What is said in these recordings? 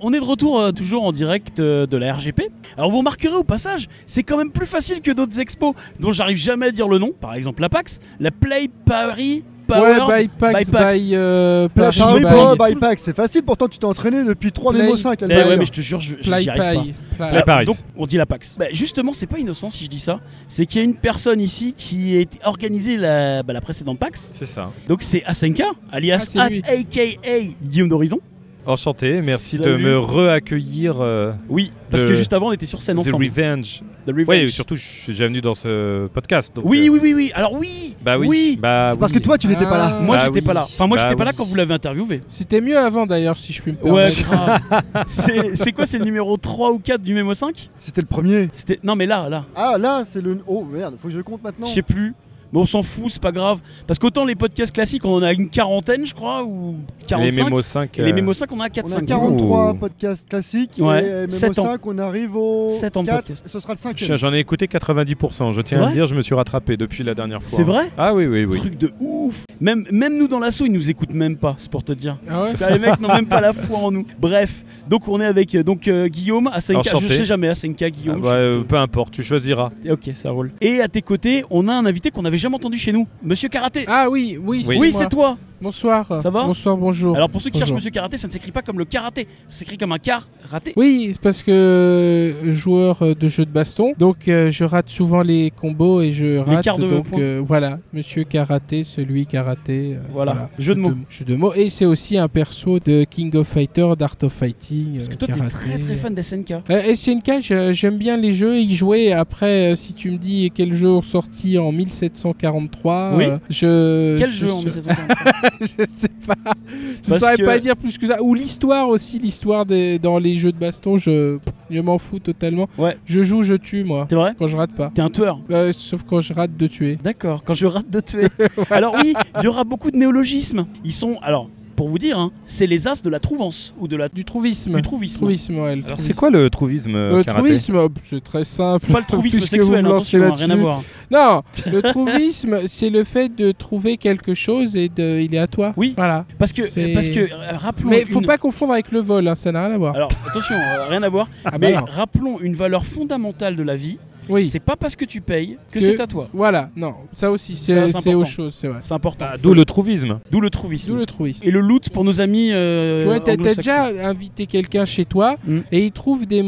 on est de retour euh, toujours en direct euh, de la RGP. Alors vous remarquerez au passage, c'est quand même plus facile que d'autres expos dont j'arrive jamais à dire le nom. Par exemple la PAX, la Play Paris Power ouais, by Pax, by Pax. by, euh, Play- Paris by- Pack, c'est facile, pourtant tu t'es entraîné depuis 3 Play- mémo 5 à le Eh ouais, mais je te jure, je, Play j'y arrive pas. Play- Paris. Donc on dit la PAX. Bah, justement, c'est pas innocent si je dis ça. C'est qu'il y a une personne ici qui a organisé la, bah, la précédente PAX. C'est ça. Donc c'est Asenka, alias Ah, aka Guillaume d'Horizon. Enchanté, merci de me re-accueillir. euh, Oui, parce que juste avant on était sur scène The ensemble. Revenge. The Revenge. Oui, surtout, je suis déjà venu dans ce podcast. donc, Oui, euh, oui, oui, oui. Alors oui. Bah oui. Bah, C'est parce que toi tu n'étais pas là. Moi Bah j'étais oui. pas là. Enfin moi Bah j'étais pas oui. là quand vous l'avez interviewé. C'était mieux avant d'ailleurs, si je puis me permettre. c'est c'est quoi C'est le numéro 3 ou 4 du Memo 5 C'était le premier. C'était non mais là là, Ah là, c'est le. Oh merde, faut que je compte maintenant. je sais plus. Mais on s'en fout, c'est pas grave. Parce qu'autant les podcasts classiques, on en a une quarantaine, je crois, ou 45. Les Mémo 5. Et les euh, Memo 5, on en a On a 4-5. 43 Oh. podcasts classiques Ouais, et Mémo sept ans. 5, on arrive au Sept ans de 4, podcast. ce sera le je- 5 J'en ai écouté 90%. Je tiens à le dire, je me suis rattrapé depuis la dernière fois. C'est vrai Ah oui, oui, oui. Truc de ouf. Même, même nous dans l'assaut, ils nous écoutent même pas, c'est pour te dire. Ah ouais les mecs n'ont même pas la foi en nous. Bref, donc on est avec euh, donc euh, Guillaume, Asenka, je sais jamais Asenka, Ah Guillaume. bah, je- euh, peu importe, tu choisiras. Ok, ça roule. Et à tes côtés, on a un invité qu'on n'avait jamais entendu chez nous, Monsieur Karaté. Ah oui, oui, Oui. moi. c'est toi. Bonsoir. Ça va Bonsoir, bonjour. Alors pour ceux qui cherchent. Monsieur Karaté, ça ne s'écrit pas comme le karaté, ça s'écrit comme un car raté. Oui, c'est parce que euh, joueur euh, de jeu de baston, donc euh, je rate souvent les combos et je rate. quarts de donc euh, voilà, Monsieur Karaté, celui Karaté. euh, Voilà, jeu de mots. Jeu de mots. Et c'est aussi un perso de King of Fighter, d'Art of Fighting. Parce que toi, t'es très très fan d'SNK. SNK, j'aime bien les jeux, y jouer. Après, si tu me dis quel jeu sorti en 1743, Oui. je. Quel je- jeu en je- 1743 Je sais pas. Je Parce saurais que- pas dire plus que ça. Ou l'histoire aussi, l'histoire des dans les jeux de baston, je, je m'en fous totalement. Ouais. Je joue, je tue, moi. C'est vrai? Quand je rate pas. T'es un tueur. Euh, sauf quand je rate de tuer. D'accord, quand je rate de tuer. Alors oui, il y aura beaucoup de néologismes. Ils sont, alors, pour vous dire, hein, c'est les as de la trouvance ou de la Du trouvisme. du trouvisme. Trouvisme, ouais. Alors, c'est quoi le trouvisme euh, Le karaté trouvisme, c'est très simple. Pas le trouvisme sexuel, lancez attention, hein, rien à voir. Non, le trouvisme, c'est le fait de trouver quelque chose et de, il est à toi. Oui. Voilà. Parce que, C'est- parce que, euh, rappelons. Mais faut une- pas confondre avec le vol, hein, ça n'a rien à voir. Alors attention, euh, rien à voir. Ah bah mais non. rappelons une valeur fondamentale de la vie. Oui. C'est pas parce que tu payes que, Que- c'est à toi. Voilà, non, ça aussi, c'est autre chose, c'est vrai. C'est important. Ah, D'où le trouvisme. D'où le trouvisme. D'où le trouvisme. Et le loot pour nos amis. Euh, tu vois, t'as déjà invité quelqu'un chez toi Mm. et il trouve des,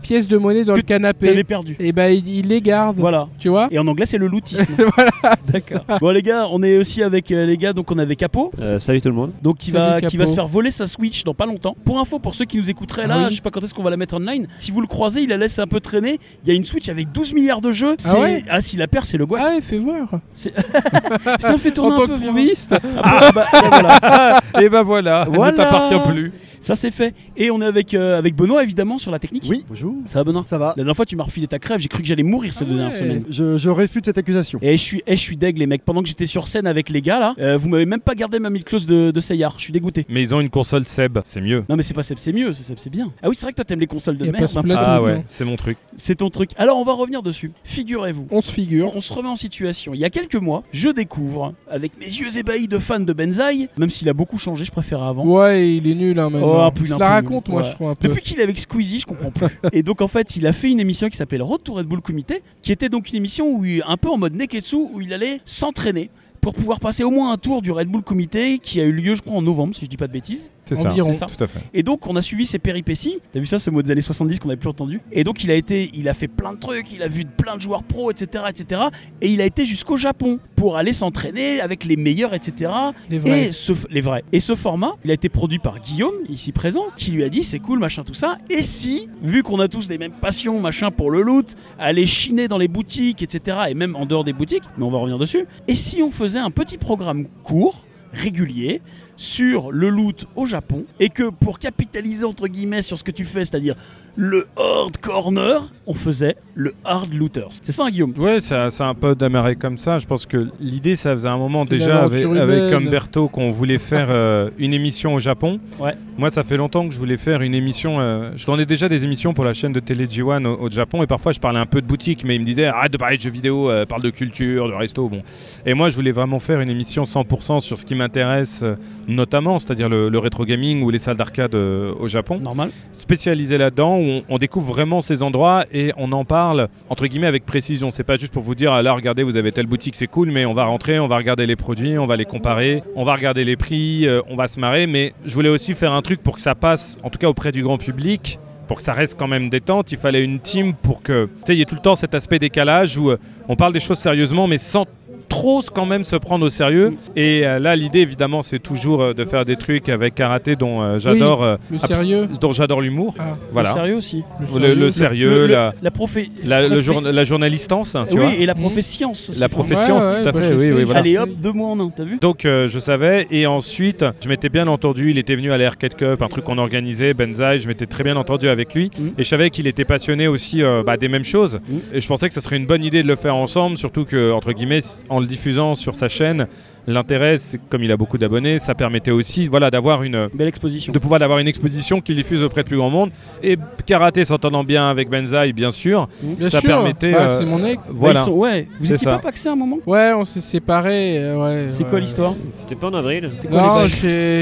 pièces de monnaie dans Que le canapé. T'avais perdu. Et ben il, il les garde, Voilà. tu vois. Et en anglais, c'est le lootisme. voilà, D'accord. Bon les gars, on est aussi avec euh, les gars, donc on avait Capo, Euh, salut tout le monde. donc qui Salut, va, Capo. qui va se faire voler sa Switch dans pas longtemps. Pour info, pour ceux qui nous écouteraient là, Ah oui. je sais pas quand est-ce qu'on va la mettre online. Si vous le croisez, il la laisse un peu traîner. Il y a une Switch avec 12 milliards de jeux. Ah C'est- ouais ah si la perd, c'est le guac. Ah ouais, fais voir. Putain, fais tourner en un tant peu. que viens. trouviste. Ah, bah, bah, voilà. Et ben voilà, elle Voilà. ne t'appartient plus. Ça c'est fait. Et on est avec, euh, avec Benoît évidemment sur la technique. Oui, bonjour. Ça va Benoît Ça va. La dernière fois tu m'as refilé ta crève, j'ai cru que j'allais mourir ces Ah deux dernières ouais. semaines. Je, je réfute cette accusation. Et je suis, et je suis deg les mecs. Pendant que j'étais sur scène avec les gars là, euh, vous m'avez même pas gardé ma mille clause de, de Seyar. Je suis dégoûté. Mais ils ont une console Seb, c'est mieux. Non mais c'est pas Seb, c'est mieux, c'est Seb, c'est bien. Ah oui c'est vrai que toi t'aimes les consoles de merde. hein. Ah ouais, c'est mon truc. C'est ton truc. Alors on va revenir dessus. Figurez-vous. On se figure. On se remet en situation. Il y a quelques mois, je découvre, avec mes yeux ébahis de fan de Benzaï, même s'il a beaucoup changé, je préfère avant. Ouais, il est nul hein. Oh, Je la peu raconte, moi, Ouais. je trouve un peu. Depuis qu'il est avec Squeezie, je comprends plus. et donc en fait, il a fait une émission qui s'appelle Road to Red Bull Comité, qui était donc une émission où il- un peu en mode Neketsu, où il allait s'entraîner pour pouvoir passer au moins un tour du Red Bull Comité qui a eu lieu, je crois, en novembre, si je dis pas de bêtises. C'est ça. Environ. C'est ça. Tout à fait. Et donc on a suivi ses péripéties. T'as vu ça, ce mot des années 70 qu'on n'avait plus entendu? Et donc il a été, il a fait plein de trucs, il a vu plein de joueurs pros, etc., etc. Et il a été jusqu'au Japon pour aller s'entraîner avec les meilleurs, etc. Les vrais. Et ce, les vrais. Et ce format, il a été produit par Guillaume, ici présent, qui lui a dit c'est cool, machin, tout ça. Et si, vu qu'on a tous les mêmes passions, machin, pour le loot, aller chiner dans les boutiques, etc., et même en dehors des boutiques, mais on va revenir dessus. Et si on faisait un petit programme court, régulier, sur le loot au Japon, et que pour capitaliser entre guillemets sur ce que tu fais, c'est-à-dire le hard corner, on faisait le hard looters. C'est ça, hein, Guillaume? Ouais, ça, ça a un peu démarré comme ça. Je pense que l'idée, ça faisait un moment déjà avec, avec. Umberto qu'on voulait faire euh, une émission au Japon. Ouais. Moi, ça fait longtemps que je voulais faire une émission. euh, je tournais déjà des émissions pour la chaîne de télé G1 au, au Japon et parfois je parlais un peu de boutique, mais il me disait arrête de parler de jeux vidéo, euh, parle de culture, de resto. Bon. Et moi, je voulais vraiment faire une émission 100% sur ce qui m'intéresse. euh, notamment, c'est-à-dire le, le rétro gaming ou les salles d'arcade euh, au Japon, Normal. spécialisé là-dedans on découvre vraiment ces endroits et on en parle entre guillemets avec précision. C'est pas juste pour vous dire ah, là regardez vous avez telle boutique c'est cool, mais on va rentrer, on va regarder les produits, on va les comparer, on va regarder les prix, euh, on va se marrer. Mais je voulais aussi faire un truc pour que ça passe, en tout cas auprès du grand public. Pour que ça reste quand même détente, il fallait une team pour que, tu sais, il y ait tout le temps cet aspect décalage où euh, on parle des choses sérieusement, mais sans trop quand même se prendre au sérieux. Et euh, là, l'idée évidemment, c'est toujours euh, de faire des trucs avec karaté dont euh, j'adore, Le sérieux. dont j'adore l'humour. Ah, Voilà. Le sérieux aussi. Le, le sérieux, Le- la, la profé- la, le profé- jour- la journalistance, tu oui, vois. et la Mhm. profescience aussi. La profession, Ouais, ouais, tout à bah, fait, oui, sais, oui, voilà. Allez hop, deux mois en un, t'as vu? Donc euh, je savais et ensuite je m'étais bien entendu, il était venu à la Arcade Cup, un truc qu'on organisait, Benzaï, je m'étais très bien entendu avec lui Mhm. et je savais qu'il était passionné aussi euh, bah, des mêmes choses Mhm. et je pensais que ce serait une bonne idée de le faire ensemble, surtout que entre guillemets en le diffusant sur sa chaîne, l'intérêt comme il a beaucoup d'abonnés, ça permettait aussi voilà d'avoir une Belle exposition. de pouvoir avoir une exposition qu'il diffuse auprès de plus grand monde et karaté s'entendant bien avec Benzaï bien sûr. Bien ça sûr. permettait, Ah, euh, c'est mon ex. Voilà. sont- ouais. Vous étiez ça. pas paxé à un moment? Ouais, on s'est séparés. euh, ouais, C'est ouais. quoi l'histoire? C'était pas en avril quoi Non,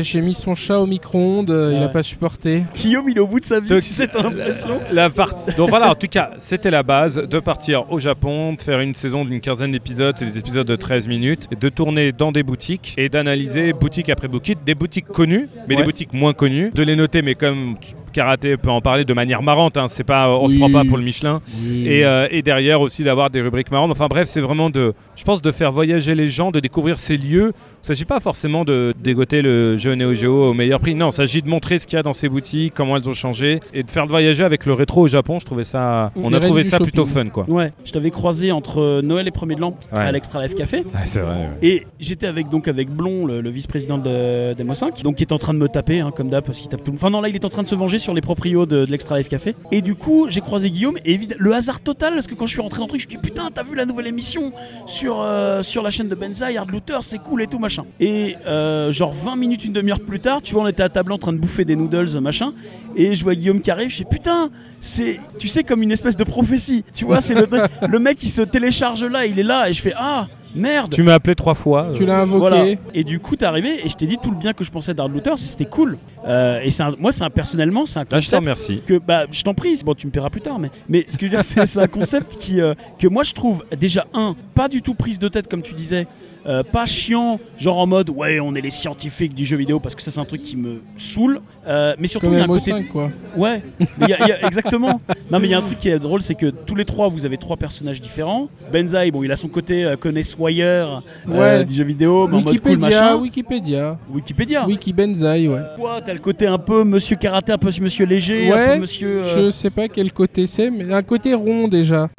j'ai mis son chat au micro-ondes, euh, il a pas supporté. Guillaume, il est au bout de sa vie, Donc- tu sais, t'as l'impression. La partie. Donc voilà, en tout cas, c'était la base de partir au Japon, de faire une saison d'une quinzaine d'épisodes, c'est des épisodes de 13 minutes, et de tourner dans des boutiques et d'analyser boutique après boutique, des boutiques connues, mais Ouais. des boutiques moins connues, de les noter, mais comme karaté peut en parler de manière marrante, hein, c'est pas, on se Oui. prend pas pour le Michelin. Et, euh, et derrière aussi d'avoir des rubriques marrantes. Enfin bref, c'est vraiment de, je pense, de faire voyager les gens, de découvrir ces lieux. Il ne s'agit pas forcément de dégoter le jeu Neo Geo au meilleur prix. Non, il s'agit de montrer ce qu'il y a dans ces boutiques, comment elles ont changé, et de faire voyager avec le rétro au Japon. Je trouvais ça, on a trouvé ça plutôt fun, quoi. Ouais, je t'avais croisé entre Noël et Premier de l'An Ouais. à l'Extra Life Café. c'est vrai. Et j'étais avec donc avec Blond, le, le vice-président de d'Emo 5, donc qui est en train de me taper, hein, comme d'hab, parce qu'il tape tout le Enfin non, là, il est en train de se venger sur les proprios de, l'Extra Life Café. Et du coup, j'ai croisé Guillaume, et le hasard total, parce que quand je suis rentré dans le truc, je me dis putain, t'as vu la nouvelle émission sur, euh, la chaîne de Benzaï, Hard Looter, c'est cool et tout, machin. Et euh, genre 20 minutes, une demi-heure plus tard, tu vois, on était à table en train de bouffer des noodles, machin, et je vois Guillaume qui arrive, je fais putain, c'est, tu sais, comme une espèce de prophétie, tu vois, c'est le, le mec qui se télécharge là, il est là, et je fais ah. Merde Tu m'as appelé trois fois. Tu l'as invoqué. voilà. Et du coup, t'es arrivé et je t'ai dit tout le bien que je pensais d'Hard Looter, c'était cool. Euh, et c'est un- moi, c'est un, personnellement, c'est un Ah, je concept remercie. que bah je t'en prie. Bon, tu me paieras plus tard, mais mais ce que je veux dire, c'est c'est un concept qui euh, que moi je trouve déjà un pas du tout prise de tête comme tu disais, euh, pas chiant, genre en mode ouais on est les scientifiques du jeu vidéo parce que ça c'est un truc qui me saoule. Euh, mais surtout il y a un MO5, côté quoi. Ouais, mais il y a- il y a- exactement. Non, mais il y a un truc qui est drôle, c'est que tous les trois, vous avez trois personnages différents. Benzaï, bon, il a son côté euh, connaissoyeur euh, Ouais. du jeu vidéo, mais en mode cool, Wikipédia, machin. Wikipédia. Wikipédia. Wiki Benzaï, ouais. Toi, t'as le côté un peu monsieur karaté, un peu monsieur léger, un Ouais, peu monsieur. Je euh, sais pas quel côté c'est, mais un côté rond déjà.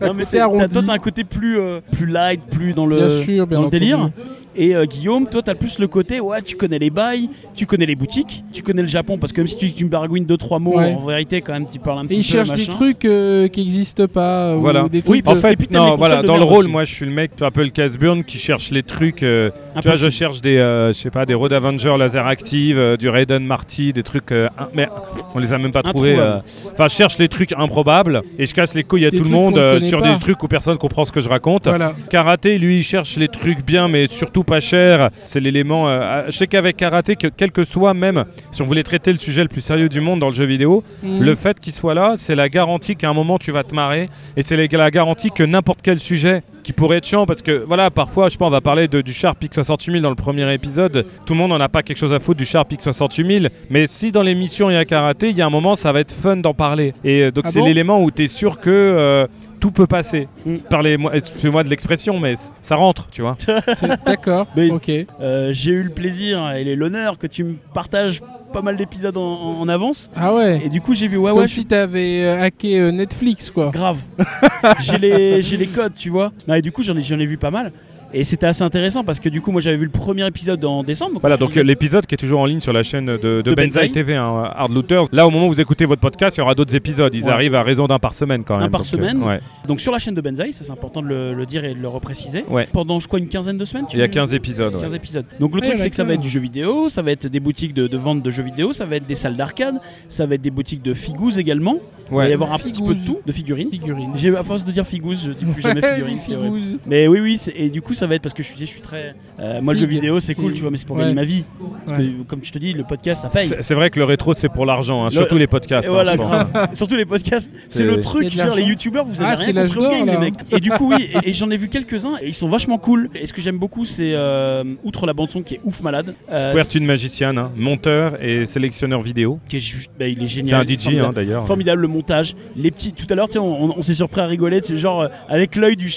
Non, mais c'est toi, t'as un côté plus, euh, plus light, plus dans le, Bien sûr, bien dans le entendu. délire. Et euh, Guillaume, toi, t'as plus le côté, ouais, tu connais les bails, tu connais les boutiques, tu connais le Japon, parce que même si tu, tu me baragouines deux, trois mots, Ouais. en vérité, quand même, tu parles un Et petit il peu. cherche des trucs euh, qui n'existent pas. Voilà. Ou des Oui, trucs parce de- En fait, et puis t'aimes les non, voilà, de dans le rôle, aussi. moi, je suis le mec, tu un peu le Casburn qui cherche les trucs. euh, tu vois, je cherche des, euh, je sais pas, des Road Avenger laser active, euh, du Raiden Marty, des trucs, euh, mais on les a même pas trouvés. Euh. Enfin, je cherche les trucs improbables et je casse les couilles à Des tout le monde euh, sur pas. des trucs où personne comprend ce que je raconte. Voilà. Karaté, lui, il cherche les trucs bien, mais surtout pas cher. C'est l'élément. euh, je sais qu'avec karaté, que, quel que soit même, si on voulait traiter le sujet le plus sérieux du monde dans le jeu vidéo, Mhm. le fait qu'il soit là, c'est la garantie qu'à un moment tu vas te marrer, et c'est la garantie que n'importe quel sujet qui pourrait être chiant, parce que voilà, parfois, je sais pas, on va parler de, du Sharp X68000 dans le premier épisode, tout le monde n'en a pas quelque chose à foutre du Sharp X68000, mais si dans l'émission il y a karaté, il y a un moment, ça va être fun d'en parler. Et euh, donc Ah c'est bon? l'élément où tu es sûr que euh, tout peut passer. Mm. Parlez-moi, excusez-moi de l'expression, mais ça rentre, tu vois. D'accord, ok. Euh, j'ai eu le plaisir et l'honneur que tu me partages pas mal d'épisodes en, avance. Ah ouais. Et du coup, j'ai vu, C'est ouais, comme ouais, je si t'avais euh, hacké euh, Netflix, quoi. grave. j'ai les, codes, tu vois. Non, et du coup, j'en ai, j'en ai vu pas mal. Et c'était assez intéressant parce que du coup, moi, j'avais vu le premier épisode en décembre. Voilà, donc euh, l'épisode qui est toujours en ligne sur la chaîne de, de, De Benzaï Benzaï. TV, hein, Hard Looters. Là, au moment où vous écoutez votre podcast, il y aura d'autres épisodes. Ils Ouais. arrivent à raison d'un par semaine quand Un même. par donc, semaine. ouais. Donc sur la chaîne de Benzaï, ça c'est important de le, le dire et de le repréciser. Ouais. Pendant, je crois, une quinzaine de semaines. tu Il y a dis 15 épisodes. ouais. 15 épisodes. Donc le Ouais, truc c'est que ça va être du jeu vidéo, ça va être des boutiques de, de vente de jeux vidéo, ça va être des salles d'arcade, ça va être des boutiques de figous également. Il va y avoir un petit peu de tout, de figurines. Figurine. J'ai à force de dire figous, je dis plus jamais figurines. Mais oui, oui, et du coup, ça va être parce que je suis, je suis très. euh, moi, le jeu vidéo, c'est cool, tu vois, mais c'est pour Ouais. gagner ma vie. Parce Ouais. que, comme je te dis, le podcast, ça paye. C'est vrai que le rétro, c'est pour l'argent, hein, Le- surtout les podcasts. Hein, voilà, je pense. grave. Surtout les podcasts, c'est le truc. dire, les youtubeurs, vous avez Ah, rien compris au game, les mecs. Et du coup, oui, et, et j'en ai vu quelques-uns et ils sont vachement cool. Et ce que j'aime beaucoup, c'est euh, outre la bande son qui est ouf malade. euh, Square Magician, hein, monteur et sélectionneur vidéo. qui est juste, bah, il est C'est génial. un DJ formidable. d'ailleurs. Formidable le montage, les petits. Tout à l'heure, tu sais, on, on- on s'est surpris à rigoler. C'est genre euh, avec l'œil du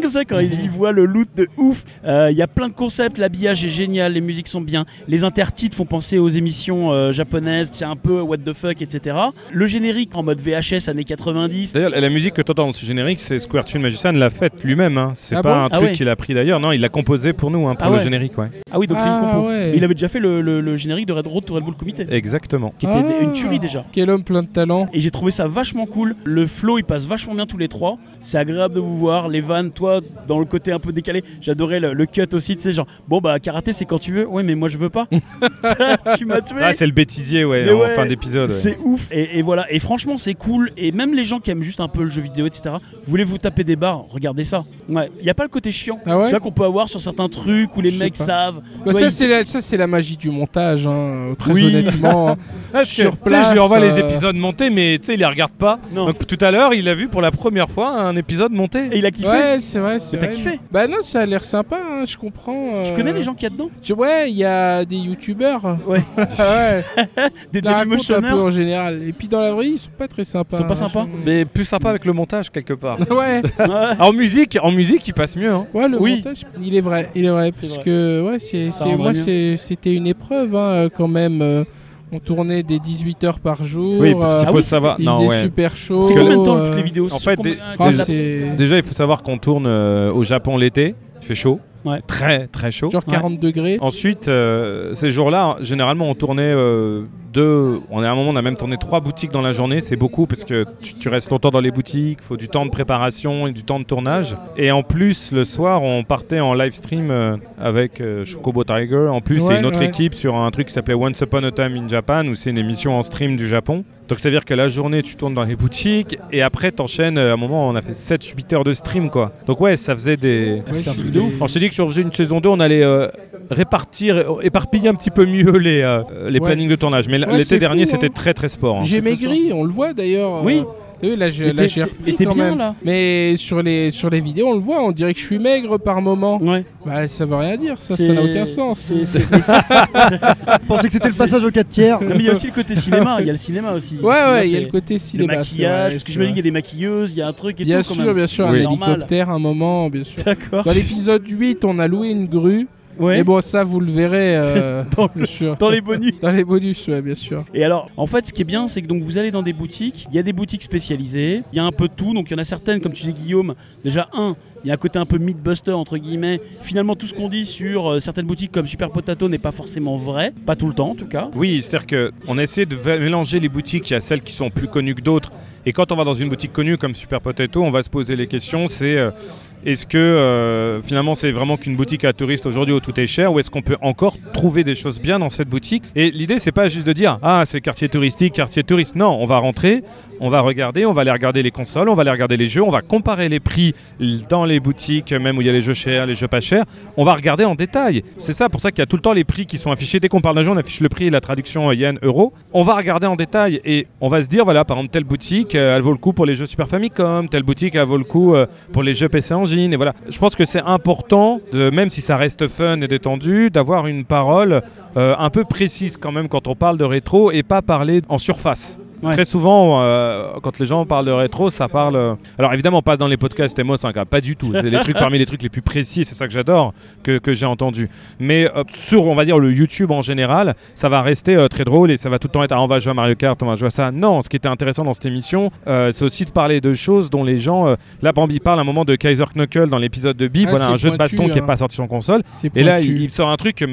comme ça quand il, il voit le loot de ouf. Euh, Il y a plein de concepts. L'habillage est génial, les musiques sont bien. Les intertitres font penser aux émissions euh, japonaises. C'est un peu what the fuck, etc. Le générique en mode VHS années 90. D'ailleurs, la musique que tu entends dans ce générique, c'est Square Magician l'a faite lui-même. hein. C'est Ah pas bon un Ah truc ouais. qu'il a pris d'ailleurs. Non, il l'a composé pour nous, hein, pour Ah le ouais. générique. Ouais. Ah oui, donc c'est une compo. ouais. Il avait déjà fait le, le- le générique de Red Road to Red Bull Comité, Exactement. qui était Ah. une tuerie déjà. Quel homme plein de talent. Et j'ai trouvé ça vachement cool. Le flow, il passe vachement bien tous les trois. C'est agréable de vous voir. Les vannes, toi, dans le côté un peu décalé. J'adorais le, le cut aussi, tu sais, genre, bon, bah, karaté, c'est quand tu veux. Oui, mais moi, je veux pas. tu m'as tué. Ah, c'est le bêtisier, ouais, Mais en ouais, fin d'épisode. ouais. C'est ouf. Et, et voilà. Et franchement, c'est cool. Et même les gens qui aiment juste un peu le jeu vidéo, etc., voulez vous taper des barres, regardez ça. Ouais. Il n'y a pas le côté chiant. Ah ouais? Tu vois qu'on peut avoir sur certains trucs où les mecs pas. savent. Bah, vois, ça, c'est la, ça, c'est la magie du montage, hein, très Oui. honnêtement. Ah, sur tu sais, je lui place, envoie les euh, épisodes montés, mais tu sais, il les regarde pas. Non. Donc tout à l'heure, il a vu pour la première fois un épisode monté. Et il a kiffé. Ouais, c'est vrai, c'est Mais t'as vrai. kiffé Bah non, ça a l'air sympa, hein, je comprends. Tu euh, connais les gens qu'il y a dedans tu- Ouais, il y a des youtubeurs. Ouais. Ouais, Des racontent un peu en général. Et puis dans la vraie vie, ils sont pas très sympas. Ils sont pas hein, sympas Mais plus sympa avec le montage quelque part. Ouais, en musique, en musique, il passe mieux. Hein. ouais, le Oui. montage, il est vrai, il est vrai, parce vrai. que ouais, c'est, moi, c'était une épreuve hein, quand même. Euh, on tournait des 18 heures par jour. Oui, parce qu'il euh, Ah faut oui, savoir. il Non, faisait ouais. super chaud. C'est combien de temps euh, toutes les vidéos en fait, ah, c'est Déjà, il faut savoir qu'on tourne euh, au Japon l'été. Il fait chaud. Ouais. Très, très chaud. genre 40 degrés. Ensuite, euh, ces jours-là, généralement, on tournait euh, deux. On est à un moment, on a même tourné trois boutiques dans la journée. C'est beaucoup parce que tu, tu restes longtemps dans les boutiques. Il faut du temps de préparation et du temps de tournage. Et en plus, le soir, on partait en live stream euh, avec euh, Chocobo Tiger. En plus, c'est Ouais, une autre ouais. équipe sur un truc qui s'appelait Once Upon a Time in Japan, où c'est une émission en stream du Japon. Donc, ça veut dire que la journée, tu tournes dans les boutiques et après, t'enchaînes. euh, À un moment, on a fait 7-8 heures de stream, quoi. Donc, ouais, ça faisait des. Ah, un Ouais, truc de ouf. On s'est dit que sur une saison 2, on allait euh, répartir, éparpiller un petit peu mieux les, euh, les Ouais. plannings de tournage. Mais Ouais, l'été dernier, c'était hein. très très sport. hein. J'ai maigri, on le voit d'ailleurs. Oui. euh, t'as vu, là, j'ai, repris quand bien, même. là. Mais sur les, sur les vidéos, on le voit, on dirait que je suis maigre par moment. Ouais. Bah, ça veut rien dire, ça, n'a aucun sens. Je pensais que c'était le passage au 4 tiers. Non, mais il y a aussi le côté cinéma. Il y a le cinéma aussi. Ouais, cinéma, ouais, il y a le côté le cinéma. c'est maquillage. parce que j'imagine qu'il y a des maquilleuses, il y a un truc et Bien tout quand sûr, bien sûr, Oui. un hélicoptère, un moment, bien sûr. D'accord. Dans l'épisode 8, on a loué une grue. Ouais. Mais bon, ça, vous le verrez. euh, Dans, bien sûr. dans les bonus. Dans les bonus, ouais, bien sûr. Et alors, en fait, ce qui est bien, c'est que donc vous allez dans des boutiques. Il y a des boutiques spécialisées. Il y a un peu de tout. Donc il y en a certaines, comme tu dis Guillaume. Déjà un, il y a un côté un peu mythbuster entre guillemets. Finalement, tout ce qu'on dit sur euh, certaines boutiques comme Super Potato n'est pas forcément vrai, pas tout le temps en tout cas. Oui, c'est-à-dire qu'on a essayé de mélanger les boutiques. Il y a celles qui sont plus connues que d'autres. Et quand on va dans une boutique connue comme Super Potato, on va se poser les questions. C'est euh, est-ce que euh, finalement c'est vraiment qu'une boutique à touristes aujourd'hui où tout est cher ou est-ce qu'on peut encore trouver des choses bien dans cette boutique? Et l'idée c'est pas juste de dire ah c'est quartier touristique, quartier touriste. Non, on va rentrer, on va regarder, on va aller regarder les consoles, on va aller regarder les jeux, on va comparer les prix dans les boutiques, même où il y a les jeux chers, les jeux pas chers. On va regarder en détail. C'est ça pour ça qu'il y a tout le temps les prix qui sont affichés. Dès qu'on parle d'un jeu, on affiche le prix et la traduction yen euro. On va regarder en détail et on va se dire voilà par exemple telle boutique euh, elle vaut le coup pour les jeux Super Famicom, telle boutique elle vaut le coup euh, pour les jeux PC Je pense que c'est important, même si ça reste fun et détendu, d'avoir une parole euh, un peu précise quand même quand on parle de rétro et pas parler en surface. Ouais. Très souvent, euh, quand les gens parlent de rétro, ça parle. euh, Alors évidemment, on passe dans les podcasts Emo 5, hein, pas du tout. C'est les trucs parmi les trucs les plus précis, c'est ça que j'adore, que, que j'ai entendu. Mais euh, sur, on va dire, le YouTube en général, ça va rester très drôle et ça va tout le temps être ah, on va jouer à Mario Kart, on va jouer à ça. Non, ce qui était intéressant dans cette émission, c'est aussi de parler de choses dont les gens. là, il parle à un moment de Kaiser Knuckle dans l'épisode de Bip, Ah, voilà un jeu de baston qui n'est hein. pas sorti sur console. Et là, il, il sort un truc que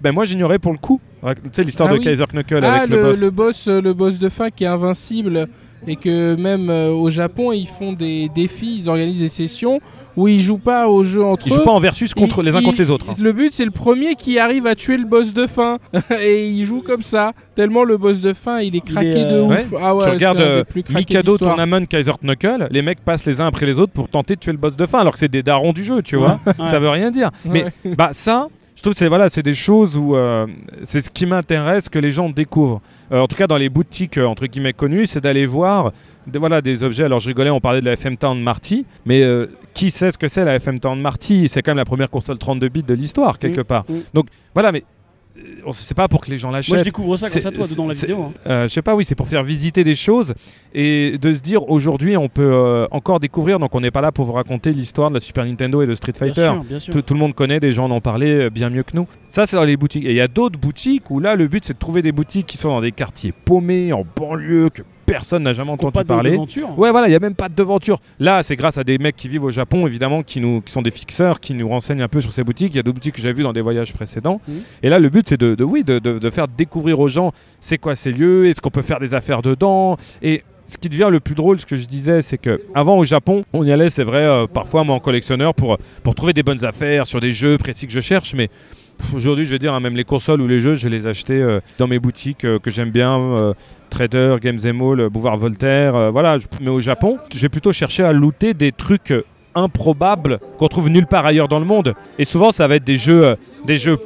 ben, moi j'ignorais pour le coup. Tu sais, l'histoire Ah de oui. Kaiser Knuckle Ah, avec le, boss. euh, le boss de fin qui est invincible et que même euh, au Japon ils font des défis, ils organisent des sessions où ils jouent pas au jeu entre Ils eux. jouent pas en versus contre les uns contre les autres. hein. Le but, c'est le premier qui arrive à tuer le boss de fin. et il joue comme ça. Tellement le boss de fin, il est Il craqué est, de euh, ouf. Ah ouais, tu regardes euh, plus craqués de Mikado. Tournament, Kaiser Knuckle, les mecs passent les uns après les autres pour tenter de tuer le boss de fin, alors que c'est des darons du jeu, tu vois. Ouais. Ça veut rien dire. Ouais. Mais bah ça, je trouve que c'est voilà, c'est des choses où euh, c'est ce qui m'intéresse que les gens découvrent. Euh, en tout cas, dans les boutiques euh, entre guillemets connues, c'est d'aller voir des, voilà des objets. Alors je rigolais, on parlait de la FM Town Marty, mais euh, qui sait ce que c'est la FM Town Marty? C'est quand même la première console 32 bits de l'histoire quelque part. mm. Donc voilà, mais c'est pas pour que les gens l'achètent. Moi, je découvre ça grâce C'est- à toi dans la vidéo. hein. Euh, je sais pas, oui, c'est pour faire visiter des choses et de se dire aujourd'hui on peut euh, encore découvrir. Donc on n'est pas là pour vous raconter l'histoire de la Super Nintendo et de Street Bien Fighter. sûr, bien sûr. Tout, tout le monde connaît, des gens en ont parlé euh, bien mieux que nous. Ça, c'est dans les boutiques. Et il y a d'autres boutiques où là, le but, c'est de trouver des boutiques qui sont dans des quartiers paumés, en banlieue, que personne n'a jamais entendu pas de- parler. Ouais, voilà, il n'y a même pas de devanture. Là, c'est grâce à des mecs qui vivent au Japon, évidemment, qui, nous, qui sont des fixeurs, qui nous renseignent un peu sur ces boutiques. Il y a d'autres boutiques que j'ai vues dans des voyages précédents. Mhm. Et là, le but, c'est de, de- oui, de, de- de faire découvrir aux gens c'est quoi ces lieux, est-ce qu'on peut faire des affaires dedans. Et ce qui devient le plus drôle, ce que je disais, c'est que avant au Japon, on y allait, c'est vrai, euh, parfois moi en collectionneur pour, pour trouver des bonnes affaires sur des jeux précis que je cherche, mais aujourd'hui, je veux dire, hein, même les consoles ou les jeux, je les achetais euh, dans mes boutiques euh, que j'aime bien. Trader, Games Mall, Boulevard Voltaire, euh, voilà. Mais au Japon, j'ai plutôt cherché à looter des trucs euh, improbables qu'on trouve nulle part ailleurs dans le monde. Et souvent, ça va être des jeux, euh, des jeux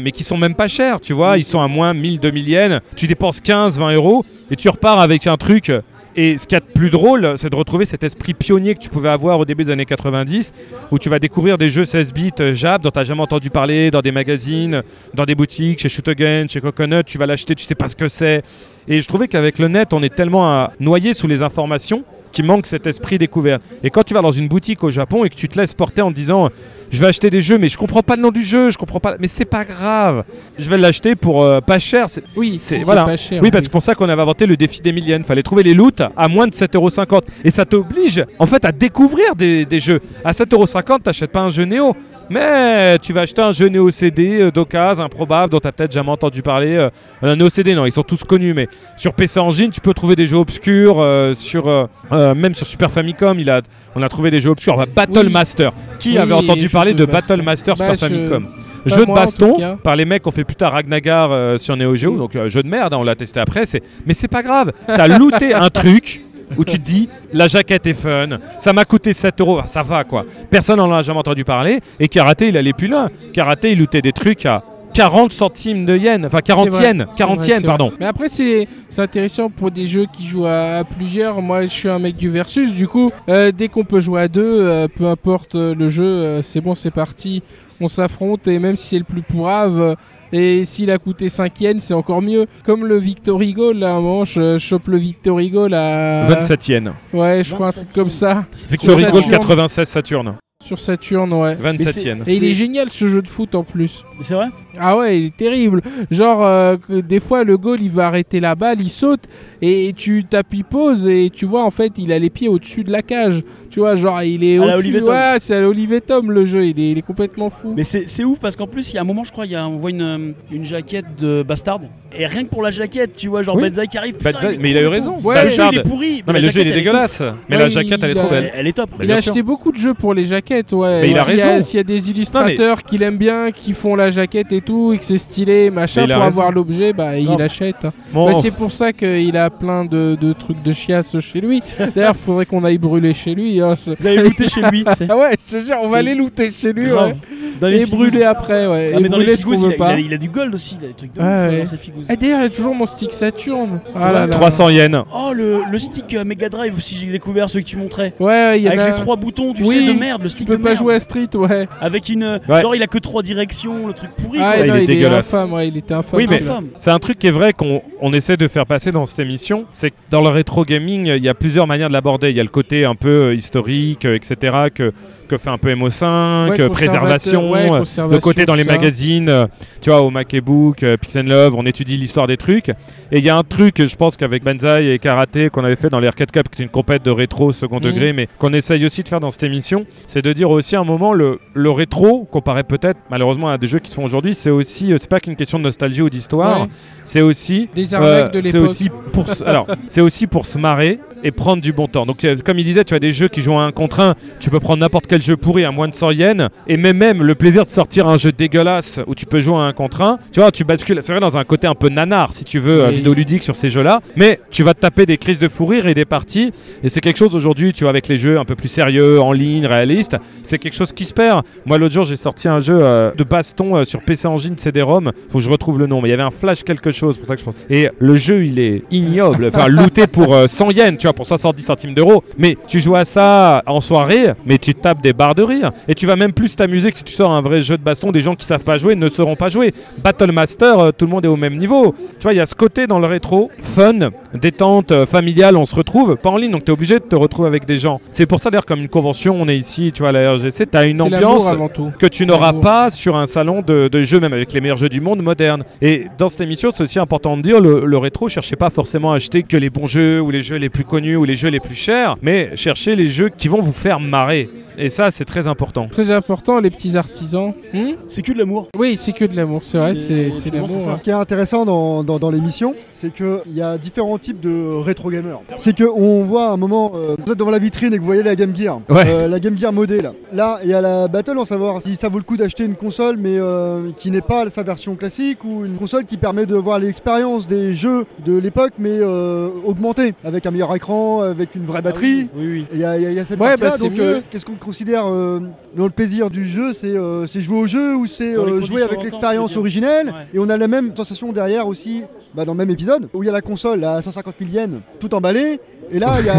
mais qui sont même pas chers, tu vois. Ils sont à moins 1000, 2000 yens. Tu dépenses 15, 20 euros et tu repars avec un truc. Et ce qu'il y a de plus drôle, c'est de retrouver cet esprit pionnier que tu pouvais avoir au début des années 90, où tu vas découvrir des jeux 16 bits Jap dont tu n'as jamais entendu parler, dans des magazines, dans des boutiques, chez Shoot Again, chez Coconut, tu vas l'acheter, tu sais pas ce que c'est. Et je trouvais qu'avec le net, on est tellement noyé sous les informations qu'il manque cet esprit découvert. Et quand tu vas dans une boutique au Japon et que tu te laisses porter en disant je vais acheter des jeux mais je comprends pas le nom du jeu, je comprends pas mais c'est pas grave. Je vais l'acheter pour euh, pas cher, c'est Oui, c'est- voilà. pas cher. oui, parce que c'est pour ça qu'on avait inventé le défi des milliennes. Fallait trouver les loots à moins de 7,50€. Et ça t'oblige, en fait, à découvrir des, des jeux. À 7,50€, t'achètes pas un jeu Néo. Mais tu vas acheter un jeu Néo CD euh, d'occasion, improbable, dont tu as peut-être jamais entendu parler. Euh, un Néo CD, non, ils sont tous connus. Mais sur PC Engine, tu peux trouver des jeux obscurs. euh, sur, euh, même sur Super Famicom, il a, on a trouvé des jeux obscurs. Bah, Battle Oui. Master. Qui Oui, avait entendu parler de. Battle Master Bah, Super je- Famicom Jeu de moi, baston par les mecs qui ont fait plus tard Ragnagar euh, sur Neo Geo, donc euh, jeu de merde, hein, on l'a testé après. C'est... Mais c'est pas grave, t'as looté un truc où tu te dis la jaquette est fun, ça m'a coûté 7 euros, ça va quoi. Personne n'en a jamais entendu parler et Karaté il allait plus loin. Karaté il lootait des trucs à 40 centimes de yens, enfin 40 C'est vrai, yens, 40 c'est vrai, yens c'est pardon. Mais après, c'est intéressant pour des jeux qui jouent à, à plusieurs. Moi, je suis un mec du versus. Du coup, euh, dès qu'on peut jouer à deux, euh, peu importe euh, le jeu, euh, c'est bon, c'est parti. On s'affronte et même si c'est le plus pourrave. Et s'il a coûté 5 yens, c'est encore mieux. Comme le Victory Goal, là, à un moment, je chope le Victory Goal à. 27 yens. Ouais, je crois un truc 27 comme ça. Victory Saturn. 96 Saturn. Sur Saturn, ouais. 27 c'est- yens. Et il est génial ce jeu de foot en plus. C'est vrai Ah ouais, il est terrible. Genre, euh, que des fois, le goal, il va arrêter la balle, il saute, et tu tapis pause, et tu vois, en fait, il a les pieds au-dessus de la cage. Tu vois, genre, il est À la. Olivier Tom. Ouais, c'est à l'Olivier Tom, le jeu, il est, il est complètement fou. Mais c'est c'est ouf parce qu'en plus, il y a un moment, je crois, il y a, on voit une, euh, une jaquette de Bastard. Et rien que pour la jaquette, tu vois, genre Oui. Banzai qui arrive. putain, Banzai- mais il a eu raison. Ouais, le jeu, il est pourri. Non mais le jeu il est dégueulasse, mais Ouais, la jaquette elle est trop belle. Elle, est top. Bah, il a acheté beaucoup de jeux pour les jaquettes, ouais. Mais il a S'il y raison. S'il y a des illustrateurs qui l'aiment bien, qui font la jaquette et tout, et que c'est stylé, machin, Mais il a pour raison. avoir l'objet, bah, il achète. hein. Bon, Bah, c'est pour ça qu'il a plein de, de trucs de chiasse chez lui. D'ailleurs, faudrait qu'on aille brûler chez lui. hein. Vous avez looté chez lui. Ah ouais, je te jure, on va C'est aller looter chez lui, Grave. ouais. Dans les Et figous. brûler après, ouais. Ah, et mais dans brûler les ce figous, qu'on il, veut a- pas. il a, il a du gold aussi, il a des trucs de Ouais, ouf ouais. dans ses figous. Ah, d'ailleurs, il a toujours mon stick Saturn. Ah vrai là là. 300 yens. Oh, le, le stick euh, Mega Drive aussi, j'ai découvert celui que tu montrais. Ouais, il y en Avec a. les trois boutons, tu Oui, sais, de merde, le Tu stick peux de pas merde. jouer à Street, ouais. Avec une. Ouais. Genre, il a que trois directions, le truc pourri. Ah, quoi. il est il est dégueulasse. infâme, ouais, il était infâme. Oui, mais-. C'est un truc qui est vrai qu'on on essaie de faire passer dans cette émission, c'est que dans le rétro gaming, il y a plusieurs manières de l'aborder. Il y a le côté un peu euh, historique, euh, etc., que, que fait un peu MO5, Ouais, euh, préservation, ouais, euh, conservation, le côté dans les ça. magazines, tu vois, au Mac et Book, euh, Pix and Love, on étudie l'histoire des trucs. Et il y a un truc, je pense qu'avec Banzai et Karaté, qu'on avait fait dans les Arcade Cup, qui est une compète de rétro second Mhm. degré, mais qu'on essaye aussi de faire dans cette émission, c'est de dire aussi à un moment, le, le rétro, comparé peut-être malheureusement à des jeux qui se font aujourd'hui, c'est aussi, euh, c'est pas qu'une question de nostalgie ou d'histoire, Ouais. c'est aussi Des arnaques euh, c'est aussi pour alors c'est aussi pour se marrer et prendre du bon temps. Donc, euh, comme il disait, tu as des jeux qui jouent à un contre un, tu peux prendre n'importe quel jeu pourri à moins de 100 yens, et même, même le plaisir de sortir un jeu dégueulasse où tu peux jouer à un contre un, tu vois, tu bascules, c'est vrai, dans un côté un peu nanar, si tu veux, euh, Oui. vidéoludique sur ces jeux-là, mais tu vas te taper des crises de fou rire et des parties, et c'est quelque chose aujourd'hui, tu vois, avec les jeux un peu plus sérieux, en ligne, réalistes, c'est quelque chose qui se perd. Moi, l'autre jour, j'ai sorti un jeu euh, de baston euh, sur PC Engine CD-ROM, faut que je retrouve le nom, mais il y avait un flash quelque chose, pour ça que je pense. Et le jeu, il est ignoble, enfin, looté pour euh, 100 yens, tu vois, pour 70 centimes d'euros, mais tu joues à ça en soirée, mais tu tapes des barres de rire, et tu vas même plus t'amuser que si tu sors un vrai jeu de baston, des gens qui savent pas jouer ne sauront pas jouer. Battle Master, euh, tout le monde est au même niveau. Tu vois, il y a ce côté dans le rétro, fun, détente, euh, familiale, on se retrouve, pas en ligne, donc tu es obligé de te retrouver avec des gens. C'est pour ça d'ailleurs, comme une convention, on est ici, tu vois, à la RGC, tu as une ambiance avant tout. que tu n'auras pas sur un salon de, de jeux, même avec les meilleurs jeux du monde moderne. Et dans cette émission, c'est aussi important de dire, le, le rétro, cherchez pas forcément à acheter que les bons jeux ou les jeux les plus connus ou les jeux les plus chers, mais cherchez les jeux qui vont vous faire marrer. Et ça, c'est très important. Très important, les petits artisans. Hmm C'est que de l'amour. oui, c'est que de l'amour, c'est vrai, C'est- l'amour. ça. Ce qui est intéressant dans, dans, dans l'émission, c'est qu'il y a différents types de rétro gamers. C'est qu'on voit à un moment, euh, vous êtes devant la vitrine et que vous voyez la Game Gear, Ouais. Euh, la Game Gear modée là. Là, il y a la battle en savoir si ça vaut le coup d'acheter une console, mais euh, qui n'est pas sa version classique, ou une console qui permet de voir l'expérience des jeux de l'époque, mais euh, augmentée, avec un meilleur écran, avec une vraie batterie. Oui, oui. Il y, a- il y a- il y a cette Ouais, partie-là, bah, donc euh, qu'est-ce qu'on considère euh, dans le plaisir du jeu C'est euh, jouer au jeu ou c'est euh, jouer avec l'expérience originelle Ouais. Et on a la même sensation derrière aussi, bah, dans le même épisode, où il y a la console à 150 000 yens, tout emballé. Et là, il y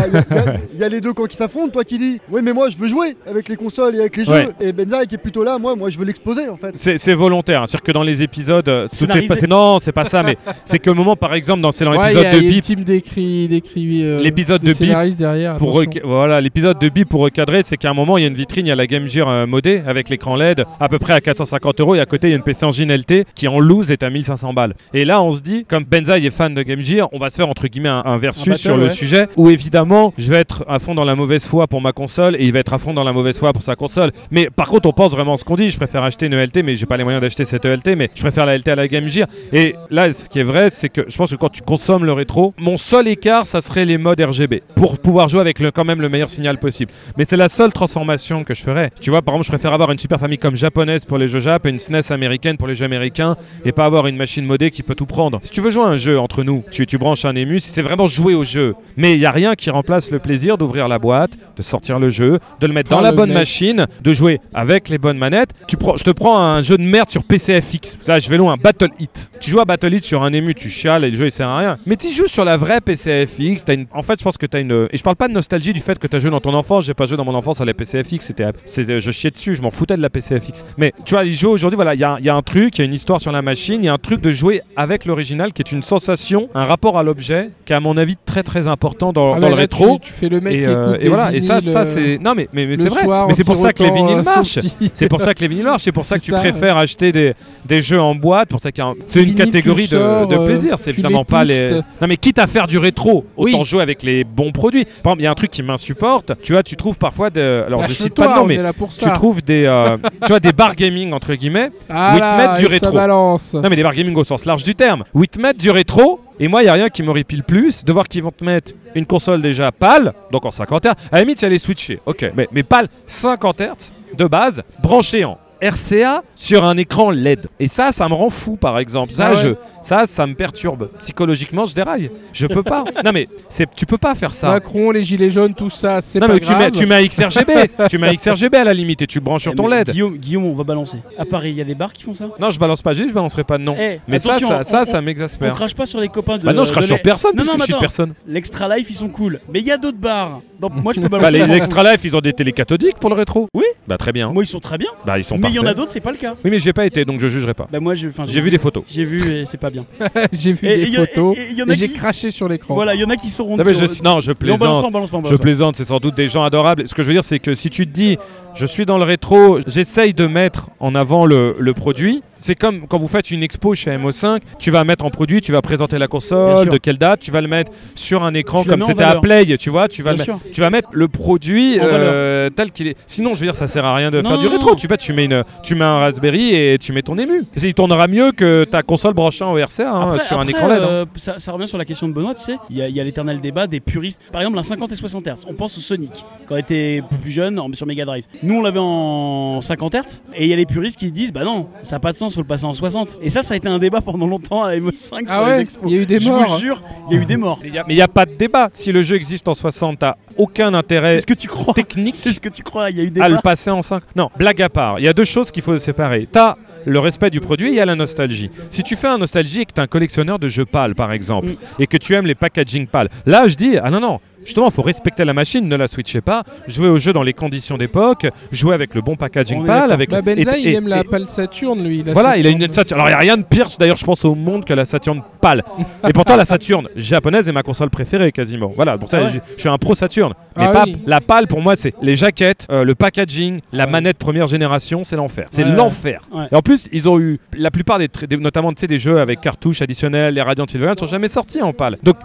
a, y les deux camps qui s'affrontent. Toi qui dis, oui, mais moi je veux jouer avec les consoles et avec les jeux. Et Benzaï qui est plutôt là, moi, moi je veux l'exposer en fait. C'est volontaire, hein. c'est-à-dire que dans les épisodes, tout est passé. Non, c'est pas ça, mais c'est que le moment, par exemple, dans c'est dans l'épisode de Bip, team d'écrit, d'écrit, euh, L'épisode de Bip derrière. pour attention. voilà l'épisode de Bip pour recadrer, c'est qu'à un moment il y a une vitrine, il y a la Game Gear euh, modée avec l'écran LED à peu près à 450 euros et à côté il y a une PC Engine LT qui en loose est à 1500 balles. Et là on se dit, comme Benzaï est fan de Game Gear, on va se faire entre guillemets un, un versus Un battle, sur le ouais. sujet où évidemment je vais être à fond dans la mauvaise foi pour ma console et il va être à fond dans la mauvaise foi pour sa console. Mais par contre on pense vraiment ce qu'on dit, je préfère acheter une ELT mais j'ai pas les moyens d'acheter cette ELT mais je préfère la LT à la Game Gear. Et là ce qui est vrai c'est que je pense que quand tu consommes le rétro, mon seul écart ça serait les modes RGB pour pouvoir jouer avec le, quand même le meilleur signal possible. Mais c'est la seule transformation que je ferais. Tu vois, par exemple, je préfère avoir une Super Famicom japonaise pour les jeux Jap et une SNES américaine pour les jeux américains et pas avoir une machine modée qui peut tout prendre. Si tu veux jouer à un jeu entre nous, tu, tu branches un ému, c'est vraiment jouer au jeu. Mais il n'y a rien qui remplace le plaisir d'ouvrir la boîte, de sortir le jeu, de le mettre dans la bonne mec. machine, de jouer avec les bonnes manettes. Tu prends, je te prends un jeu de merde sur PCFX. Là, je vais loin, Battle Hit. Tu joues à Battle Hit sur un ému, tu chiales et le jeu il sert à rien. Mais tu joues sur la vraie PCFX. T'as une... En fait, je pense que tu as une. Et je parle pas de nostalgie du fait que tu as joué dans ton enfance. J'ai pas joué dans mon enfance à la PCFX. C'était, c'était- je chiais dessus, je m'en foutais de la PCFX. Mais tu vois, les jeux aujourd'hui, voilà, il y a, y un truc, il y a une histoire sur la machine, il y a un truc de jouer avec l'original qui est une sensation, un rapport à l'objet qui est à mon avis très très important dans, Ah dans le rétro. Tu, tu fais le mec Et, euh, et voilà, et ça, ça euh, c'est. Non, mais, mais, c'est vrai. Mais en c'est pour ça que les vinyles euh, marchent. C'est pour ça que les vinyles marchent, c'est pour ça que tu ça, préfères acheter des, des jeux en boîte, pour ça qu'il y a un- c'est une catégorie de, sors, de euh, plaisir, c'est évidemment pas les. Non mais quitte à faire du rétro, autant jouer avec les bons produits. Par exemple, il y a un truc qui m'insupporte, tu vois, tu trouves parfois de. Alors je cite pas de nom, mais tu trouves des, euh, tu vois, des bars gaming entre guillemets. Ah où ils te là, mettent du rétro. balance. Non mais des bars gaming au sens large du terme. Où ils te mettent du rétro. Et moi, il y a rien qui m'horripile plus de voir qu'ils vont te mettre une console déjà pâle, donc en 50 Hz. À la limite, si elle est switchée, ok. Mais, mais pâle 50 Hz de base, branchée en RCA sur un écran LED. Et ça, ça me rend fou, par exemple. Ça, Ah ouais je, ça, ça me perturbe. Psychologiquement, je déraille. Je peux pas. non mais c'est, tu peux pas faire ça. Macron, les gilets jaunes, tout ça, c'est Non pas mais tu mets, grave. tu mets un XRGB, tu mets un XRGB à la limite et tu le branches sur Eh, ton LED. Guillaume, Guillaume, on va balancer. À Paris, il y a des bars qui font ça? Non, je balance pas G, je balancerai pas de nom. Eh, mais ça, ça, on- ça, on- ça On m'exaspère. crache pas sur les copains de. Bah non, je crache sur personne Non, parce non, que je suis personne. L'extra life, ils sont cool. Mais il y a d'autres bars. Donc moi, je peux Bah, balancer. les mon- Extra Life, ils ont des télé cathodiques pour le rétro Oui. Bah très bien. Moi, ils sont très bien. Bah ils sont Mais il y en a d'autres, c'est pas le cas. Oui, mais j'y ai pas été, donc je jugerai pas. Bah moi, j'ai J'ai vu des photos. J'ai vu et c'est pas bien. j'ai vu Et- des et y a- photos et- j'ai qui- craché sur l'écran. Voilà, il y en a qui sauront. Non, mais je, non, je balance pas, plaisante. balance pas, Je balance pas. plaisante, c'est sans doute des gens adorables. Ce que je veux dire, c'est que si tu te dis, je suis dans le rétro, j'essaye de mettre en avant le, le produit. C'est comme quand vous faites une expo chez MO5, tu vas mettre en produit, tu vas présenter la console, de quelle date, tu vas le mettre sur un écran Tu comme c'était à. Play, tu vois, tu vas, le tu vas mettre le produit euh, tel qu'il est. Sinon, je veux dire, ça sert à rien de Non, faire du rétro. non. Tu, tu, mets une, tu mets un Raspberry et tu mets ton ému. Et il tournera mieux que ta console branchée en RCA hein, Après- sur un écran LED. hein. euh, ça, ça revient sur la question de Benoît, tu sais. Il y a, l'éternel débat des puristes. Par exemple, la 50 et 60 Hz. On pense au Sonic, quand on était plus jeune en- sur Mega Drive. Nous, on l'avait en 50 Hz. Et il y a les puristes qui disent, bah non, ça n'a pas de sens, faut le passer en 60. Et ça, ça a été un débat pendant longtemps à la MO5 Ah sur ouais les expos. Il y a eu des Je morts. vous jure, il y a eu des morts. Mais il n'y a, pas de débat. Si le jeu existe en 60, t'as aucun intérêt C'est ce que tu crois. technique C'est ce que tu crois, il y a eu des à le passer en 5. Non, blague à part. Il y a deux choses qu'il faut séparer. T'as le respect du produit il y a la nostalgie. Si tu fais un nostalgie et que tu es un collectionneur de jeux pâles, par exemple, Mm. et que tu aimes les packaging pâles, là, je dis, ah non, non. Justement, il faut respecter la machine, ne la switchez pas. Jouer au jeu dans les conditions d'époque, jouer avec le bon On packaging d'accord. Avec Bah, Benza, et- il et- aime la pâle Saturne, lui. la voilà, il a une Saturn. Alors il n'y a rien de pire, d'ailleurs je pense au monde que la Saturn pâle. Et pourtant la Saturn japonaise est ma console préférée quasiment. Voilà, pour ça Ah ouais je, je suis un pro Saturn. Mais Ah pas, oui. la pâle pour moi c'est les jaquettes, euh, le packaging, la Ouais. manette première génération, c'est l'enfer. C'est Ouais, l'enfer. Et en plus ils ont eu la plupart des, des- notamment tu sais, des jeux avec cartouches additionnelles, les Radiant Silvergun ne sont jamais sortis en pâle. Donc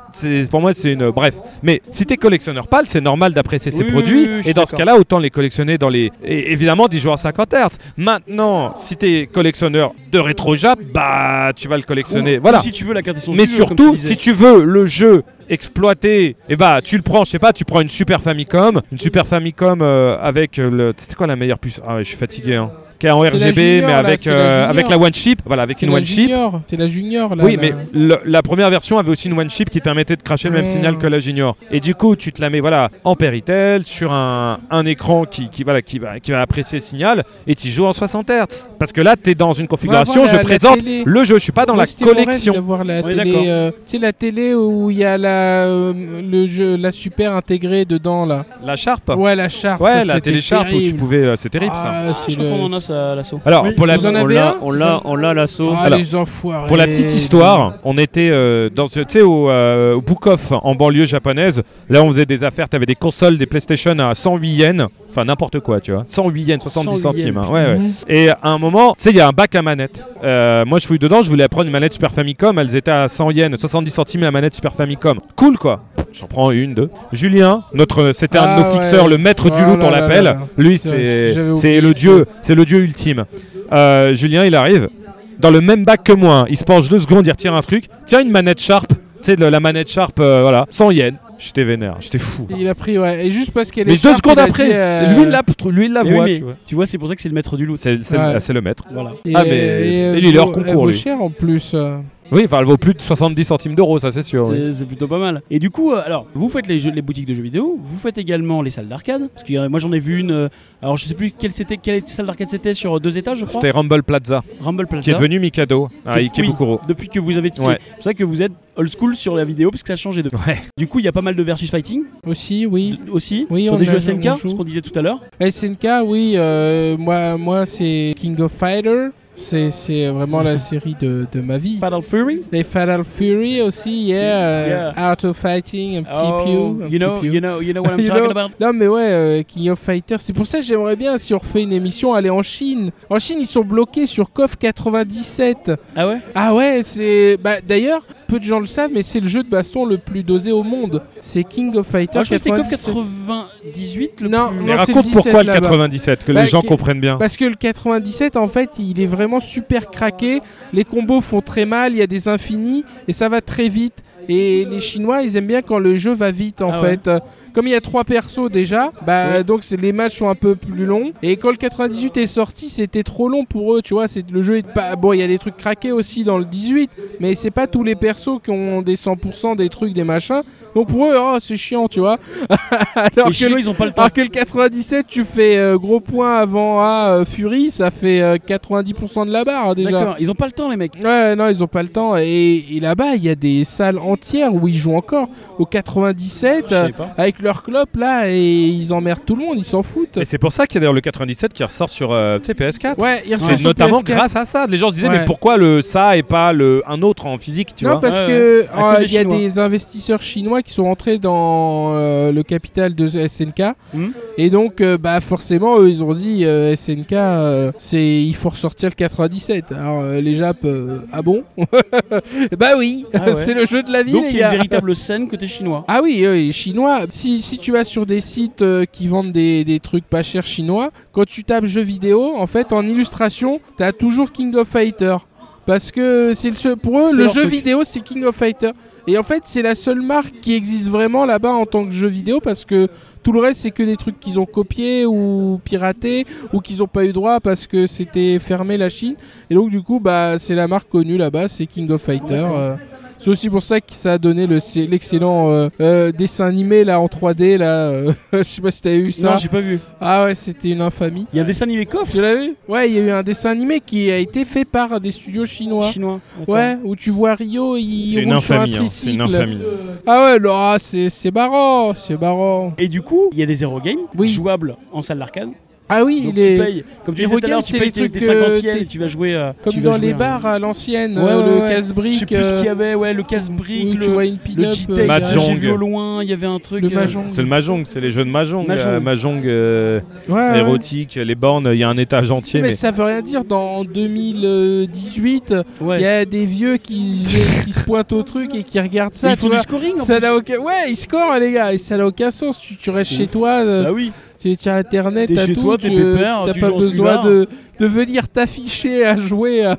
pour moi c'est une bref. Mais si t'es collectionneur pâle, c'est normal d'apprécier ces Oui, produits. oui, oui, et dans ce cas-là, autant les collectionner dans les et évidemment 10 joueurs à 50 Hz. Maintenant, si t'es collectionneur de rétro jap, bah tu vas le collectionner. Ou- voilà. ou Si tu veux la carte Mais comme surtout, tu si tu veux le jeu exploité, et bah tu le prends, je sais pas, tu prends une Super Famicom, une Super Famicom euh, avec le c'était quoi la meilleure puce? Ah ouais, je suis fatigué hein. Qui est en C'est la RGB Junior, mais avec euh, avec la One Chip, voilà, avec C'est une la One Chip. Junior. C'est la Junior, là. Oui, la- mais le- la première version avait aussi une One Chip qui permettait de cracher le même Mmh. signal que la Junior. Et du coup, tu te la mets voilà, en Péritel sur un, un écran qui, qui, voilà, qui, va, qui va apprécier le signal et tu joues en 60 Hz. Parce que là, tu es dans une configuration, voir la- je la présente télé. le jeu, je suis pas dans Moi, la collection. d'avoir la télé, euh, tu sais la télé où il y a la euh, le jeu la super intégrée dedans là. La Sharp Ouais la Sharp. Ouais, ça, la télé Sharp où tu euh, C'est terrible ça. Ah, Ah, c'est je crois le- qu'on en a ça à l'assaut. Alors, Oui, pour la, vous en On avez l'a, un on l'a, on l'a l'assaut. Ah Alors, les enfoirés. Pour la petite histoire, on était euh, dans ce, tu sais, au, euh, au Book Off en banlieue japonaise. Là, on faisait des affaires. T'avais des consoles, des PlayStation à 108 yens. Enfin, n'importe quoi, tu vois. 108 yens, 70 108 centimes. yens. hein. Ouais, ouais. Mhm. Et à un moment, tu sais, il y a un bac à manette. Euh, moi, je fouille dedans, je voulais prendre une manette Super Famicom. Elles étaient à 100 yens, 70 centimes la manette Super Famicom. Cool, quoi. J'en prends une, deux. Julien, notre, c'était un de Ah nos ouais. fixeurs, le maître du Oh loot, on l'appelle. Lui, C'est- le dieu, c'est le dieu ultime. Euh, Julien, il arrive dans le même bac que moi. Il se penche deux secondes, il retire un truc. Tiens, une manette Sharp. Tu sais, de la manette Sharp, euh, voilà, 100 yens. J'étais vénère, j'étais fou. Il a pris ouais et juste parce qu'elle est Mais deux Sharp, secondes après, euh, lui, il la, lui, il la oui, voit. tu vois. c'est pour ça que c'est le maître du loot. C'est, Ouais. le maître. Voilà. et- Ah, mais- et, et lui, il est hors concours, elle lui. cher en plus. Oui, enfin, elle vaut plus de 70 centimes d'euros, ça c'est sûr. oui. C'est- plutôt pas mal. Et du coup, euh, alors, vous faites les, jeux- les boutiques de jeux vidéo, vous faites également les salles d'arcade. Parce que moi j'en ai vu une. euh, alors je sais plus quelle c'était, quelle salle d'arcade c'était sur deux étages, je crois. C'était Rumble Plaza, Rumble Plaza. qui est devenu Mikado à Ikebukuro. Depuis que vous avez. C'est Ouais. pour ça que vous êtes old school sur la vidéo parce que ça a changé de. Ouais. Du coup, il y a pas mal de versus fighting Aussi oui. d- aussi Oui, sur on des a- jeux SNK, ce qu'on disait tout à l'heure. SNK oui euh, moi moi c'est King of Fighter. C'est c'est vraiment la série de, de ma vie. Fatal Fury? Et Fatal Fury aussi, yeah, euh, Art of Fighting, un petit Oh, pew, un you petit know, pew. you know, you know what I'm You talking know? about? Non mais ouais, euh, King of Fighters, c'est pour ça que j'aimerais bien si on refait une émission aller en Chine. En Chine, ils sont bloqués sur KOF 97. Ah ouais? Ah ouais, c'est bah d'ailleurs, peu de gens le savent mais c'est le jeu de baston le plus dosé au monde. C'est King of Ah, Fighters je crois que c'était KOF 97. 98 le Non, plus- non, Mais raconte le pourquoi 17 le là-bas. 97, que Bah, les gens comprennent bien. Parce que le 97, en fait, il est vraiment super craqué. Les combos font très mal, il y a des infinis et ça va très vite. Et les Chinois, ils aiment bien quand le jeu va vite, en Ah fait. Comme il y a trois persos déjà, bah donc les matchs sont un peu plus longs. Et quand le 98 est sorti, c'était trop long pour eux, tu vois. C'est le jeu est pas bon. Il y a des trucs craqués aussi dans le 18, mais c'est pas tous les persos qui ont des 100%, des trucs, des machins. Donc pour eux, oh c'est chiant, tu vois. Alors que Chinois, ils ont pas le temps. alors que le 97, tu fais euh, gros point avant à euh, Fury, ça fait euh, 90% de la barre déjà. D'accord. Ils ont pas le temps, les mecs. Ouais, non, ils ont pas le temps. Et, et là-bas, il y a des salles entières où ils jouent encore au 97 Je savais euh, pas. avec leur clope là et ils emmerdent tout le monde, ils s'en foutent. Et c'est pour ça qu'il y a d'ailleurs le 97 qui ressort sur euh, tu sais, PS4. Ouais, ils C'est ressortent sur notamment PS4. grâce à ça. Les gens se disaient, Ouais. mais pourquoi le ça et pas le un autre en physique, tu non, vois parce Ouais, que ouais. À euh, cause des il y a Chinois. des investisseurs chinois qui sont rentrés dans euh, le capital de SNK Mhm. et donc euh, bah forcément eux ils ont dit euh, SNK euh, c'est il faut ressortir le 97. Alors euh, les Japs euh, ah bon? Bah oui, Ah ouais. c'est le jeu de la vie Donc les il y a gars. une véritable scène côté chinois. Ah oui, euh, les chinois, si, si tu vas sur des sites euh, qui vendent des, des trucs pas chers chinois, quand tu tapes jeux vidéo, en fait, en illustration, t'as toujours King of Fighter. Parce que c'est le seul- pour eux, le jeu truc. vidéo, c'est King of Fighter. Et en fait, c'est la seule marque qui existe vraiment là-bas en tant que jeu vidéo parce que tout le reste, c'est que des trucs qu'ils ont copiés ou piratés ou qu'ils ont pas eu droit parce que c'était fermé la Chine. Et donc, du coup, bah, c'est la marque connue là-bas, c'est King of Fighter. euh. C'est aussi pour ça que ça a donné l'excellent euh, euh, dessin animé là en 3D là. euh, Je sais pas si t'avais vu ça. Non, j'ai pas vu. ah ouais, c'était une infamie. Il y a un dessin animé coffre Tu l'as vu? Ouais, il y a eu un dessin animé qui a été fait par des studios chinois. chinois. Ouais, où tu vois Rio, il une roule sur un hein, c'est une tricycle. infamie. Ah ouais, ah, c'est c'est marrant, c'est marrant. Et du coup, il y a des Zero Game Oui. jouables en salle d'arcade. Ah oui, Donc il tu est payes, comme tu disais tout à l'heure, tu payes tes, tes trucs, 50 yens t'es- et tu vas jouer. euh, comme tu vas dans jouer les bars à l'ancienne, Ouais, euh, le casse-brique. Je sais plus ce qu'il y euh, avait, ouais, le casse-brique, tu le, vois une le Mahjong. j'ai vu au loin, il y avait un truc. Le euh, Mahjong. C'est le Mahjong, c'est les jeux de Mahjong. Mahjong. Mahjong Ouais, ouais. érotique, les bornes, il y a un étage entier. Mais, Mais, ça veut rien dire. Dans 2018, il y a des vieux qui, qui se pointent au truc et qui regardent ça. ils font du scoring en Ça plus. n'a aucun... Ouais, ils scorent les gars, et ça n'a aucun sens. Tu, restes chez toi, Bah oui. Tu tu as internet, t'as tout, toi, tu tu pas besoin de, de venir t'afficher à jouer à,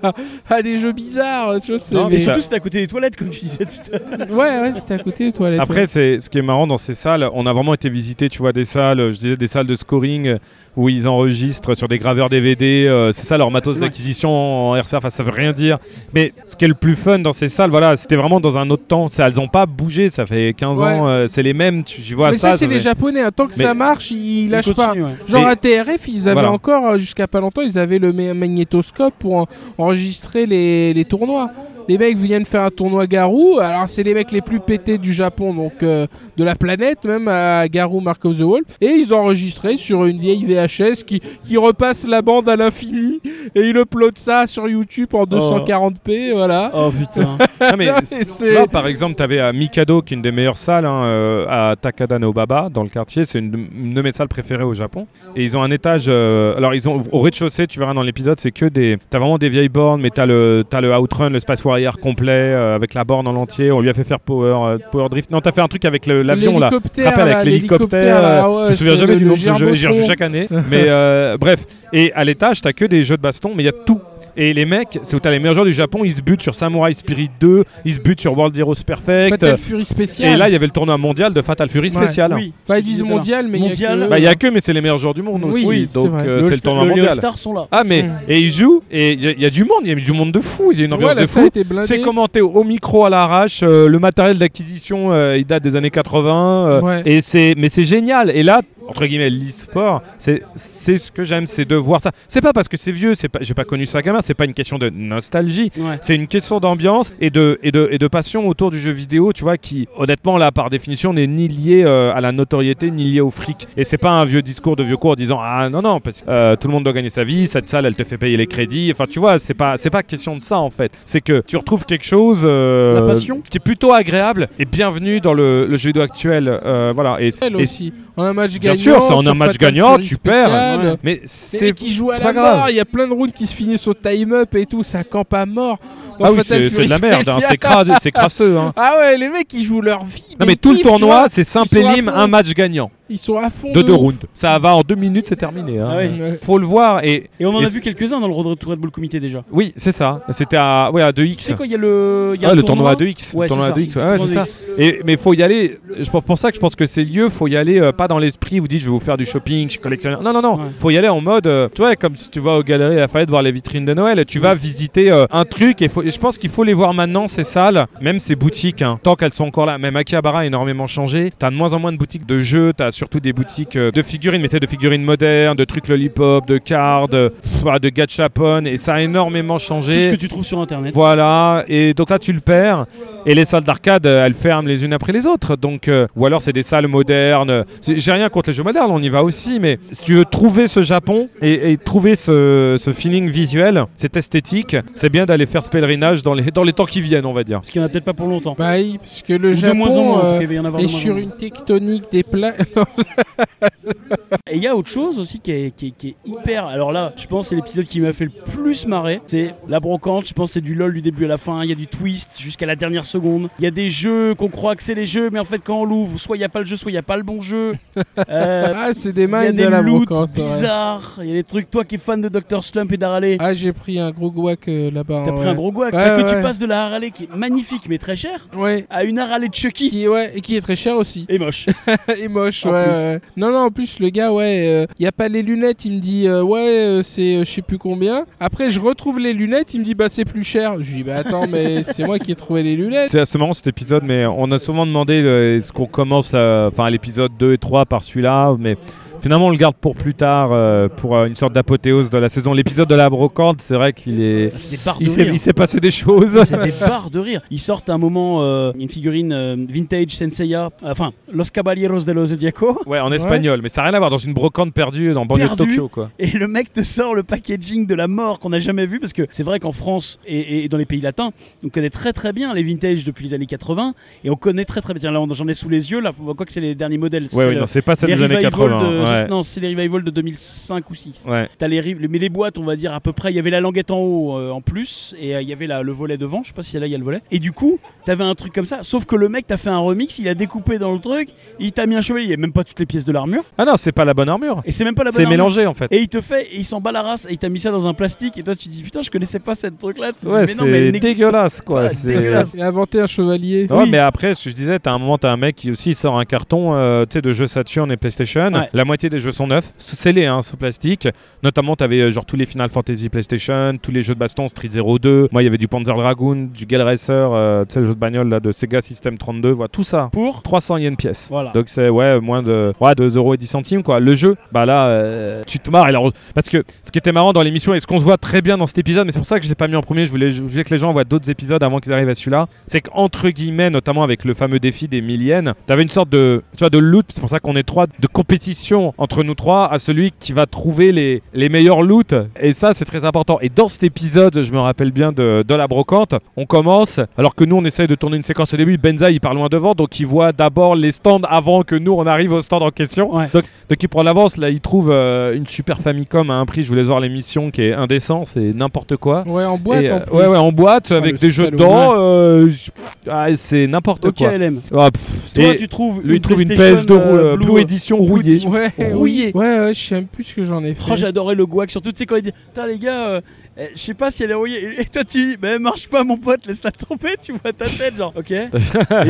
à des jeux bizarres. Tu vois, c'est- Non, mais surtout, c'était à côté des toilettes, comme tu disais tout à l'heure. Ouais, ouais, c'était à côté des toilettes. Après, ouais. c'est ce qui est marrant dans ces salles, on a vraiment été visiter, tu vois, des salles, je disais des salles de scoring où ils enregistrent sur des graveurs DVD. euh, c'est ça leur matos d'acquisition en RCA. Enfin, ça veut rien dire. Mais ce qui est le plus fun dans ces salles, voilà, c'était vraiment dans un autre temps. Ça, elles n'ont pas bougé. Ça fait 15 Ouais. ans. euh, c'est les mêmes. Tu, j'y vois Mais ça. ça, c'est ça les Japonais. hein. Tant que Mais- ça marche, ils Ils lâchent pas. ouais. Genre Mais- à TRF, ils avaient Voilà. encore, euh, jusqu'à pas longtemps, ils avaient le magnétoscope pour en- enregistrer les tournois. Les mecs viennent faire un tournoi Garou, alors c'est les mecs les plus pétés du Japon, donc euh, de la planète, même à Garou Mark of the Wolf. Et ils ont enregistré sur une vieille VHS qui, qui repasse la bande à l'infini et ils uploadent ça sur YouTube en 240p, voilà. Oh putain. Non, mais mais c'est- là, par exemple, tu avais à Mikado, qui est une des meilleures salles, hein, euh, à Takada no Baba, dans le quartier. C'est une, de- une de mes salles préférées au Japon. Et ils ont un étage. euh, alors, ils ont au rez-de-chaussée, tu verras dans l'épisode, c'est que des. T'as vraiment des vieilles bornes, mais t'as le, as le Outrun, le Space Complet, euh, avec la borne en entier. On lui a fait faire Power, euh, power Drift. Non, t'as fait un truc avec l'avion là. Avec l'hélicoptère euh, Je me souviens c'est jamais du le nom de ce jeu, j'y rejoue chaque année. mais euh, bref, et à l'étage, t'as que des jeux de baston, mais il y a tout. Et les mecs, c'est où t'as les meilleurs joueurs du Japon, ils se butent sur Samurai Spirit 2, ils se butent sur World Heroes Perfect. Fatal Fury spécial. Et là, il y avait le tournoi mondial de Fatal Fury Ouais. spécial. Oui. Enfin, ils disent mondial, mais il y a Mondial. que- Bah, a que, mais c'est les meilleurs joueurs du monde Oui, aussi. c'est donc vrai. euh, Le c'est tournoi le- les mondial. All-Stars sont là. Ah, mais Mm. et ils jouent, et il y, a- il y a du monde, il y a du monde de fou, il y a une ambiance Ouais, de fou. C'est commenté au micro à l'arrache, euh, le matériel d'acquisition euh, il date des années 80 euh, Ouais. et c'est mais c'est génial et là entre guillemets l'e-sport c'est ce que j'aime c'est de voir ça. C'est pas parce que c'est vieux, c'est pas j'ai pas connu ça gamin, c'est pas une question de nostalgie, Ouais. c'est une question d'ambiance et de, et, de, et de passion autour du jeu vidéo, tu vois, qui, honnêtement, là, par définition, n'est ni lié euh, à la notoriété, ni lié au fric. Et c'est pas un vieux discours de vieux cours disant Ah non, non, parce que euh, tout le monde doit gagner sa vie, cette salle, elle te fait payer les crédits. Enfin, tu vois, c'est pas, c'est pas question de ça, en fait. C'est que tu retrouves quelque chose euh, La passion. qui est plutôt agréable et bienvenue dans le, le jeu vidéo actuel. voilà. Et, Elle et- aussi. Un match Bien gagnant. Sûr, c'est en un match gagnant, tu perds. spécial. Ouais. mais c'est qui jouent à c'est la mort, il y a plein de rounds qui se finissent au time-up et tout, ça campe à mort. Dans Ah oui, c'est de la merde, hein, c'est cra- c'est crasseux. Hein. Ah ouais, les mecs ils jouent leur vie. Non mais tout le tournoi, c'est simple et lime, un match gagnant Ils sont à fond. de deux ouf. rounds. Ça va en deux minutes, c'est terminé. hein. Ah ouais. Ouais. Faut le voir et Et on en Et a c'est- vu quelques-uns dans le Red Red Bull Comité déjà. oui, c'est ça. C'était à ouais à 2x. Tu sais quoi, il y a le. il Y a Ah, un le tournoi à 2x. Ouais, le tournoi c'est à ça. 2x. Le Ouais, tournoi c'est ça. 2X. Et mais faut y aller. Je pense pour ça que je pense que c'est lieu. Faut y aller euh, pas dans l'esprit. Vous dites je vais vous faire du shopping, je suis collectionneur. Non non non. Ouais. Faut y aller en mode. euh, tu vois comme si tu vas aux galeries Lafayette voir les vitrines de Noël. Tu vas visiter euh, un truc et, faut- et je pense qu'il faut les voir maintenant ces salles, même ces boutiques. hein, tant qu'elles sont encore là. Même Akihabara a énormément changé. T'as de moins en moins de boutiques de jeux. T'as surtout des boutiques euh, de figurines, mais c'est de figurines modernes, de trucs lollipop, de cards, de, pff, de gachapon. Et ça a énormément Tout changé. ce que tu trouves sur internet. Voilà, et donc ça tu le perds. Et les salles d'arcade, euh, elles ferment les unes après les autres. Donc, euh, ou alors c'est des salles modernes. J'ai rien contre les jeux modernes, on y va aussi. Mais si tu veux trouver ce Japon et, et trouver ce, ce feeling visuel, cette esthétique, c'est bien d'aller faire ce pèlerinage dans les, dans les temps qui viennent, on va dire. Parce qu'il n'y en a peut-être pas pour longtemps. Bah oui, parce que le Ou de Japon moins en moins, en tout euh, cas, il va y en avoir est de moins en sur moins. une tectonique des plaques. Et il y a autre chose aussi qui est, qui est- qui est hyper. Alors là, je pense que c'est l'épisode qui m'a fait le plus marrer. C'est la brocante. Je pense que c'est du lol du début à la fin. Il y a du twist jusqu'à la dernière seconde. Il y a des jeux qu'on croit que c'est les jeux, mais en fait, quand on l'ouvre, soit il n'y a pas le jeu, soit il n'y a pas le bon jeu. Euh, Ah, c'est des Il y a minds des de la brocante. ouais. bizarres. Il y a des trucs. Toi qui es fan de Dr. Slump et d'Harley, Ah, j'ai pris un gros guac euh, là-bas. t'as ouais. pris un gros guac. Ouais, Fait que ouais. tu passes de la Harley qui est magnifique mais très chère Ouais. à une Harley de Chucky Qui, ouais, et qui est très cher aussi. et moche. et moche, ouais. Ouais. Non, non, en plus, le gars, ouais, il y a pas les lunettes. Il me dit, euh, ouais, euh, c'est euh, je sais plus combien. Après, je retrouve les lunettes. Il me dit, bah, c'est plus cher. Je lui dis, bah, attends, mais c'est moi qui ai trouvé les lunettes. C'est assez marrant cet épisode, mais on a souvent demandé euh, est-ce qu'on commence euh, enfin, l'épisode 2 et 3 par celui-là, mais finalement on le garde pour plus tard, euh, pour euh, une sorte d'apothéose de la saison. L'épisode de la brocante, c'est vrai qu'il est. C'est des barres de Il s'est, rire. il s'est passé des choses. C'est des barres de rire. Ils sortent un moment euh, une figurine vintage Senseiya, enfin Los Caballeros de los Zodiaco, Ouais, en espagnol, mais ça n'a rien à voir dans une brocante perdue dans banlieue de Perdu. Tokyo, quoi. et le mec te sort le packaging de la mort qu'on n'a jamais vu parce que c'est vrai qu'en France et, et dans les pays latins, on connaît très très bien les vintage depuis les années 80 et on connaît très très bien. Tiens, Là, on- j'en ai sous les yeux. Là, on voit que c'est les derniers modèles. Ouais, C'est le- non, c'est pas celle les des années revival 80. de, ouais. Non, c'est les revival de 2005 ou 6. Ouais. T'as les, rives- mais les boîtes, on va dire à peu près. Il y avait la languette en haut euh, en plus, et euh, il y avait la- le volet devant. Je sais pas si là il y a le volet. Et du coup, t'avais un truc comme ça. Sauf que le mec t'a fait un remix, il a découpé dans le truc, il t'a mis un chevalier. Il y a même pas toutes les pièces de l'armure, Ah non, c'est pas la bonne armure. et c'est même pas la bonne C'est mélangé en fait. Et il te fait, et il s'en bat la race, et il t'a mis ça dans un plastique, et toi tu dis putain, je connaissais pas cette truc là. Ouais, non, c'est dégueulasse quoi. c'est- inventé un chevalier. Ouais, Oui. mais après, ce que je disais, t'as un moment, t'as un mec qui aussi sort un carton euh, tu sais, de jeux Saturn et PlayStation. Ouais. La moitié des jeux sont neufs, sous- scellés, hein, sous plastique. Notamment, t'avais euh, genre tous les Final Fantasy PlayStation, tous les jeux de baston Street 02. Moi, il y avait du Panzer Dragoon, du Gale Racer, euh, tu sais, le jeu de bagnole là, de Sega System 32. Voilà, tout ça. Pour 300 yens pièce. Voilà. Donc c'est ouais moins de ouais, 2 euros et 10 centimes quoi. Le jeu, bah là euh, tu te marres. Alors, parce que ce qui était marrant dans l'émission et ce qu'on se voit très bien dans cet épisode, mais c'est pour ça que je l'ai pas mis en premier. Je voulais, je voulais que les gens voient d'autres épisodes avant qu'ils arrivent à celui-là. C'est qu'entre guillemets, notamment avec le fameux défi des milliennes, t'avais une sorte de tu vois de loot. C'est pour ça qu'on est trois de compétition entre nous trois à celui qui va trouver les les meilleurs loots. Et ça c'est très important. Et dans cet épisode, je me rappelle bien de, de la brocante. On commence alors que nous on essaye de tourner une séquence au début. Benza il part loin devant, donc il voit d'abord les stands avant que nous on arrive au stand en question. Ouais. Donc, donc il prend l'avance. Là il trouve euh, une super Famicom à un prix. Je vous laisse voir l'émission qui est indécent, c'est n'importe quoi. Ouais, en boîte Et, en euh, plus. ouais, ouais, en boîte Ah, avec le des jeux dedans. euh, ah, c'est n'importe Ok, quoi. LM. Ah, Toi, et tu trouves lui il trouve une PlayStation, PS2 euh, euh, Blue, Edition rouillée. Ouais, Rouillé. oui. Ouais, ouais, je sais même plus ce que j'en ai fait. Oh, j'adorais le guac, surtout tu sais quand il dit Putain, les gars, euh, eh, je sais pas si elle est rouillée. Et toi, tu dis Mais elle marche pas, mon pote, laisse-la tomber, tu vois ta tête, genre, ok. Et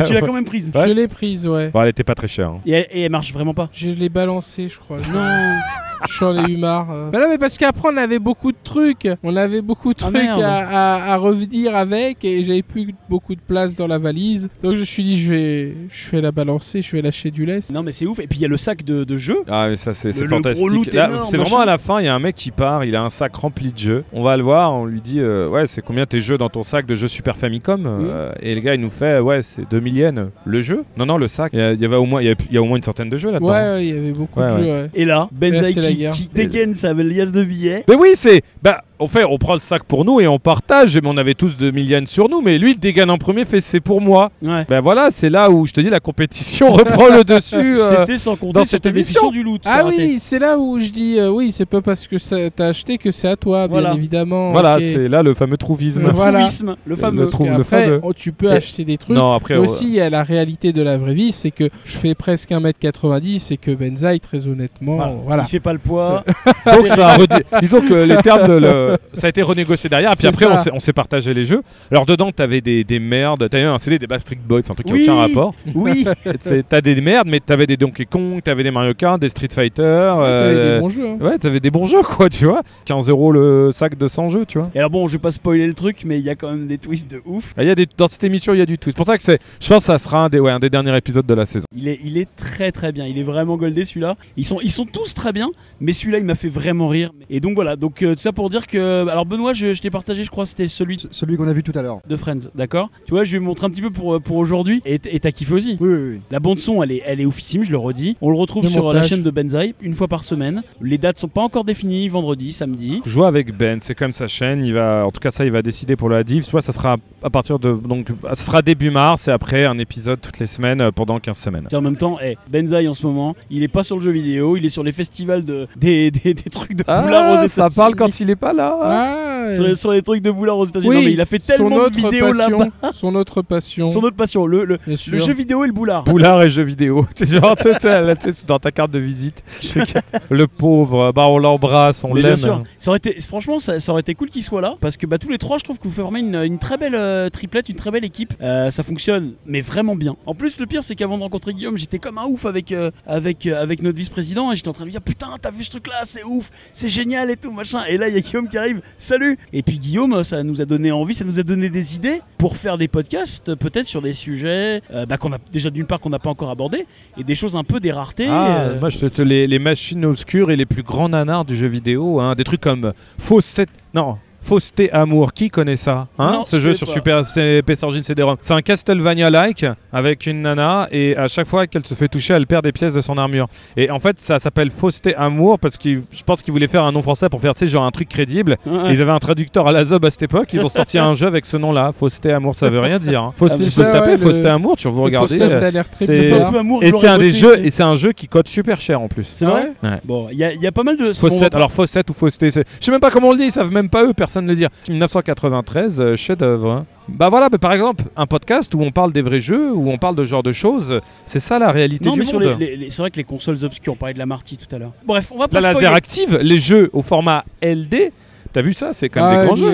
tu l'as quand même prise. Je l'ai prise, ouais. Bon, elle était pas très chère. hein. Et elle, et elle marche vraiment pas. Je l'ai balancé, je crois. Non, j'en ai eu marre. euh. Bah non, mais parce qu'après, on avait beaucoup de trucs. On avait beaucoup de Ah, trucs merde. à, à- à revenir avec et j'avais plus beaucoup de place dans la valise. Donc je me suis dit, je vais, je vais la balancer, je vais lâcher du lest. Non, mais c'est ouf. Et puis il y a le sac de, de jeu. Ah mais ça c'est c'est Le- le gros fantastique. loot Là, énorme, c'est vraiment à la fin, il y a un mec qui part, il a un sac rempli de jeux. On va le voir, on lui dit euh, ouais c'est combien tes jeux dans ton sac de jeux Super Famicom Euh, Et le gars il nous fait ouais c'est 2000 yens. Le jeu Non non le sac. Il y, a- il y avait au moins il y a, il y a au moins une centaine de jeux là-dedans. Ouais, ouais, il y avait beaucoup Ouais, de ouais. jeux, ouais. Et là, Benzaï qui dégaine sa liasse de billets. Mais oui c'est bah on fait on prend le sac pour nous et on partage. Mais on avait tous 2000 yens sur nous. Mais lui il dégaine en premier, fait c'est pour moi. Ouais. Ben voilà c'est là où je te dis la compétition reprend le dessus. euh, C'était sans compter dans cette émission. du loot. Ah oui, c'est là où je dis euh, oui, c'est pas parce que t'as acheté que c'est à toi, bien évidemment. Voilà c'est là le fameux trouvisme. Le Voilà. Trouvisme, le fameux. Le trou- le fameux. oh, tu peux Et- acheter des trucs. Non après Mais aussi, il y a la réalité de la vraie vie, c'est que je fais presque 1m90 et que Benzaï, très honnêtement, Voilà. voilà. Il fait pas le poids. Donc ça a redé- disons que les termes de le... ça a été renégocié derrière. Et puis après, ça. on s'est- partagé les jeux. Alors dedans, t'avais des, des merdes. T'avais un CD des Backstreet Boys, un truc qui Oui. n'a aucun rapport. Oui. T'as des merdes, mais t'avais des Donkey Kong, t'avais des Mario Kart, des Street Fighter. T'avais euh, des bons jeux. hein. Ouais, t'avais des bons jeux, quoi, tu vois. 15 euros le sac de 100 jeux, tu vois. Et alors bon, je vais pas spoiler le truc, mais il y a quand même des twists de ouf. Ah, Il y a des, dans cette émission, il y a du tout. C'est pour ça que c'est, je pense que ça sera un des, ouais, un des derniers épisodes de la saison. Il est, il est très très bien. Il est vraiment goldé celui-là. Ils sont, ils sont tous très bien, mais celui-là il m'a fait vraiment rire. Et donc voilà. Donc euh, tout ça pour dire que euh, alors Benoît, je, je t'ai partagé, je crois, c'était celui C- Celui qu'on a vu tout à l'heure. de Friends, d'accord? Tu vois, je vais montrer un petit peu pour, pour aujourd'hui. Et t'as kiffé aussi. Oui, oui, oui. La bande son, elle est, elle est oufissime, je le redis. On le retrouve Le sur la chaîne de Benzaï une fois par semaine. Les dates sont pas encore définies, vendredi, samedi. Je joue avec Ben, c'est comme sa chaîne. Il va, en tout cas, ça, il va décider pour la div. Soit ça sera à partir de, donc, ça sera début mars et après un épisode toutes les semaines euh, pendant 15 semaines. En même temps, eh, Benzaï en ce moment, il est pas sur le jeu vidéo, il est sur les festivals de, des, des, des trucs de Ah, ça parle quand il est pas là. Ah, sur, les- sur les trucs de boulard aux États-Unis. oui, non, mais il a fait tellement de vidéos là-bas. Son autre passion. Son autre passion, le, le, le jeu vidéo et le boulard. Boulard et jeux vidéo. C'est genre, tu sais, là, dans ta carte de visite. Truc. le pauvre, bah on l'embrasse, on l'aime. sûr, ça aurait été, franchement, ça, ça aurait été cool qu'il soit là parce que bah, tous les trois, je trouve que vous formez une, une très belle euh, triplette, une très belle équipe. Euh, ça fonctionne, mais vraiment bien. En plus, le pire, c'est qu'avant de rencontrer Guillaume, j'étais comme un ouf avec euh, avec euh, avec notre vice-président et j'étais en train de lui dire putain, t'as vu ce truc-là, c'est ouf, c'est génial et tout machin. Et là, il y a Guillaume qui arrive, salut. Et puis Guillaume, ça nous a donné envie, ça nous a donné des idées pour faire des podcasts, peut-être sur des sujets euh, bah, qu'on a déjà d'une part qu'on n'a pas encore abordé et des choses un peu des raretés. Ah, euh, moi je te les, les machines obscures et les plus grands nanars du jeu vidéo, hein, des trucs comme Fausse non, Fausseté Amour, qui connaît ça hein, Non, Ce je jeu sur pas. Super PS Engine CD-ROM. C'est un Castlevania-like avec une nana et à chaque fois qu'elle se fait toucher, elle perd des pièces de son armure. Et en fait, ça s'appelle Fausseté Amour parce que je pense qu'ils voulaient faire un nom français pour faire, tu sais, genre un truc crédible. ouais. Ils avaient un traducteur à la zob à cette époque, ils ont sorti un jeu avec ce nom-là, Fausseté Amour, ça veut rien dire. Hein. Fausseté, Ah, tu c'est peux le ça, taper, ouais, le- Fausseté Amour, tu vous regardez. euh, a l'air très c'est- Et c'est un des jeux et c'est un jeu qui cote super cher en plus. C'est vrai Ouais. Ouais. Bon, il y, a- il y a pas mal de. Alors Faussette ou Fausseté, c'est- je sais même pas comment on le dit, ils savent même pas eux, personne ne le dire. 1993, euh, chef-d'œuvre. Bah voilà, bah par exemple, un podcast où on parle des vrais jeux, où on parle de ce genre de choses, c'est ça la réalité Non, du mais sur monde. les, les- les- c'est vrai que les consoles obscures, on parlait de la Marty tout à l'heure. Bref, on va pas La spoiler. laser active, les jeux au format LD, t'as vu ça? C'est quand même Ah, des grands jeux.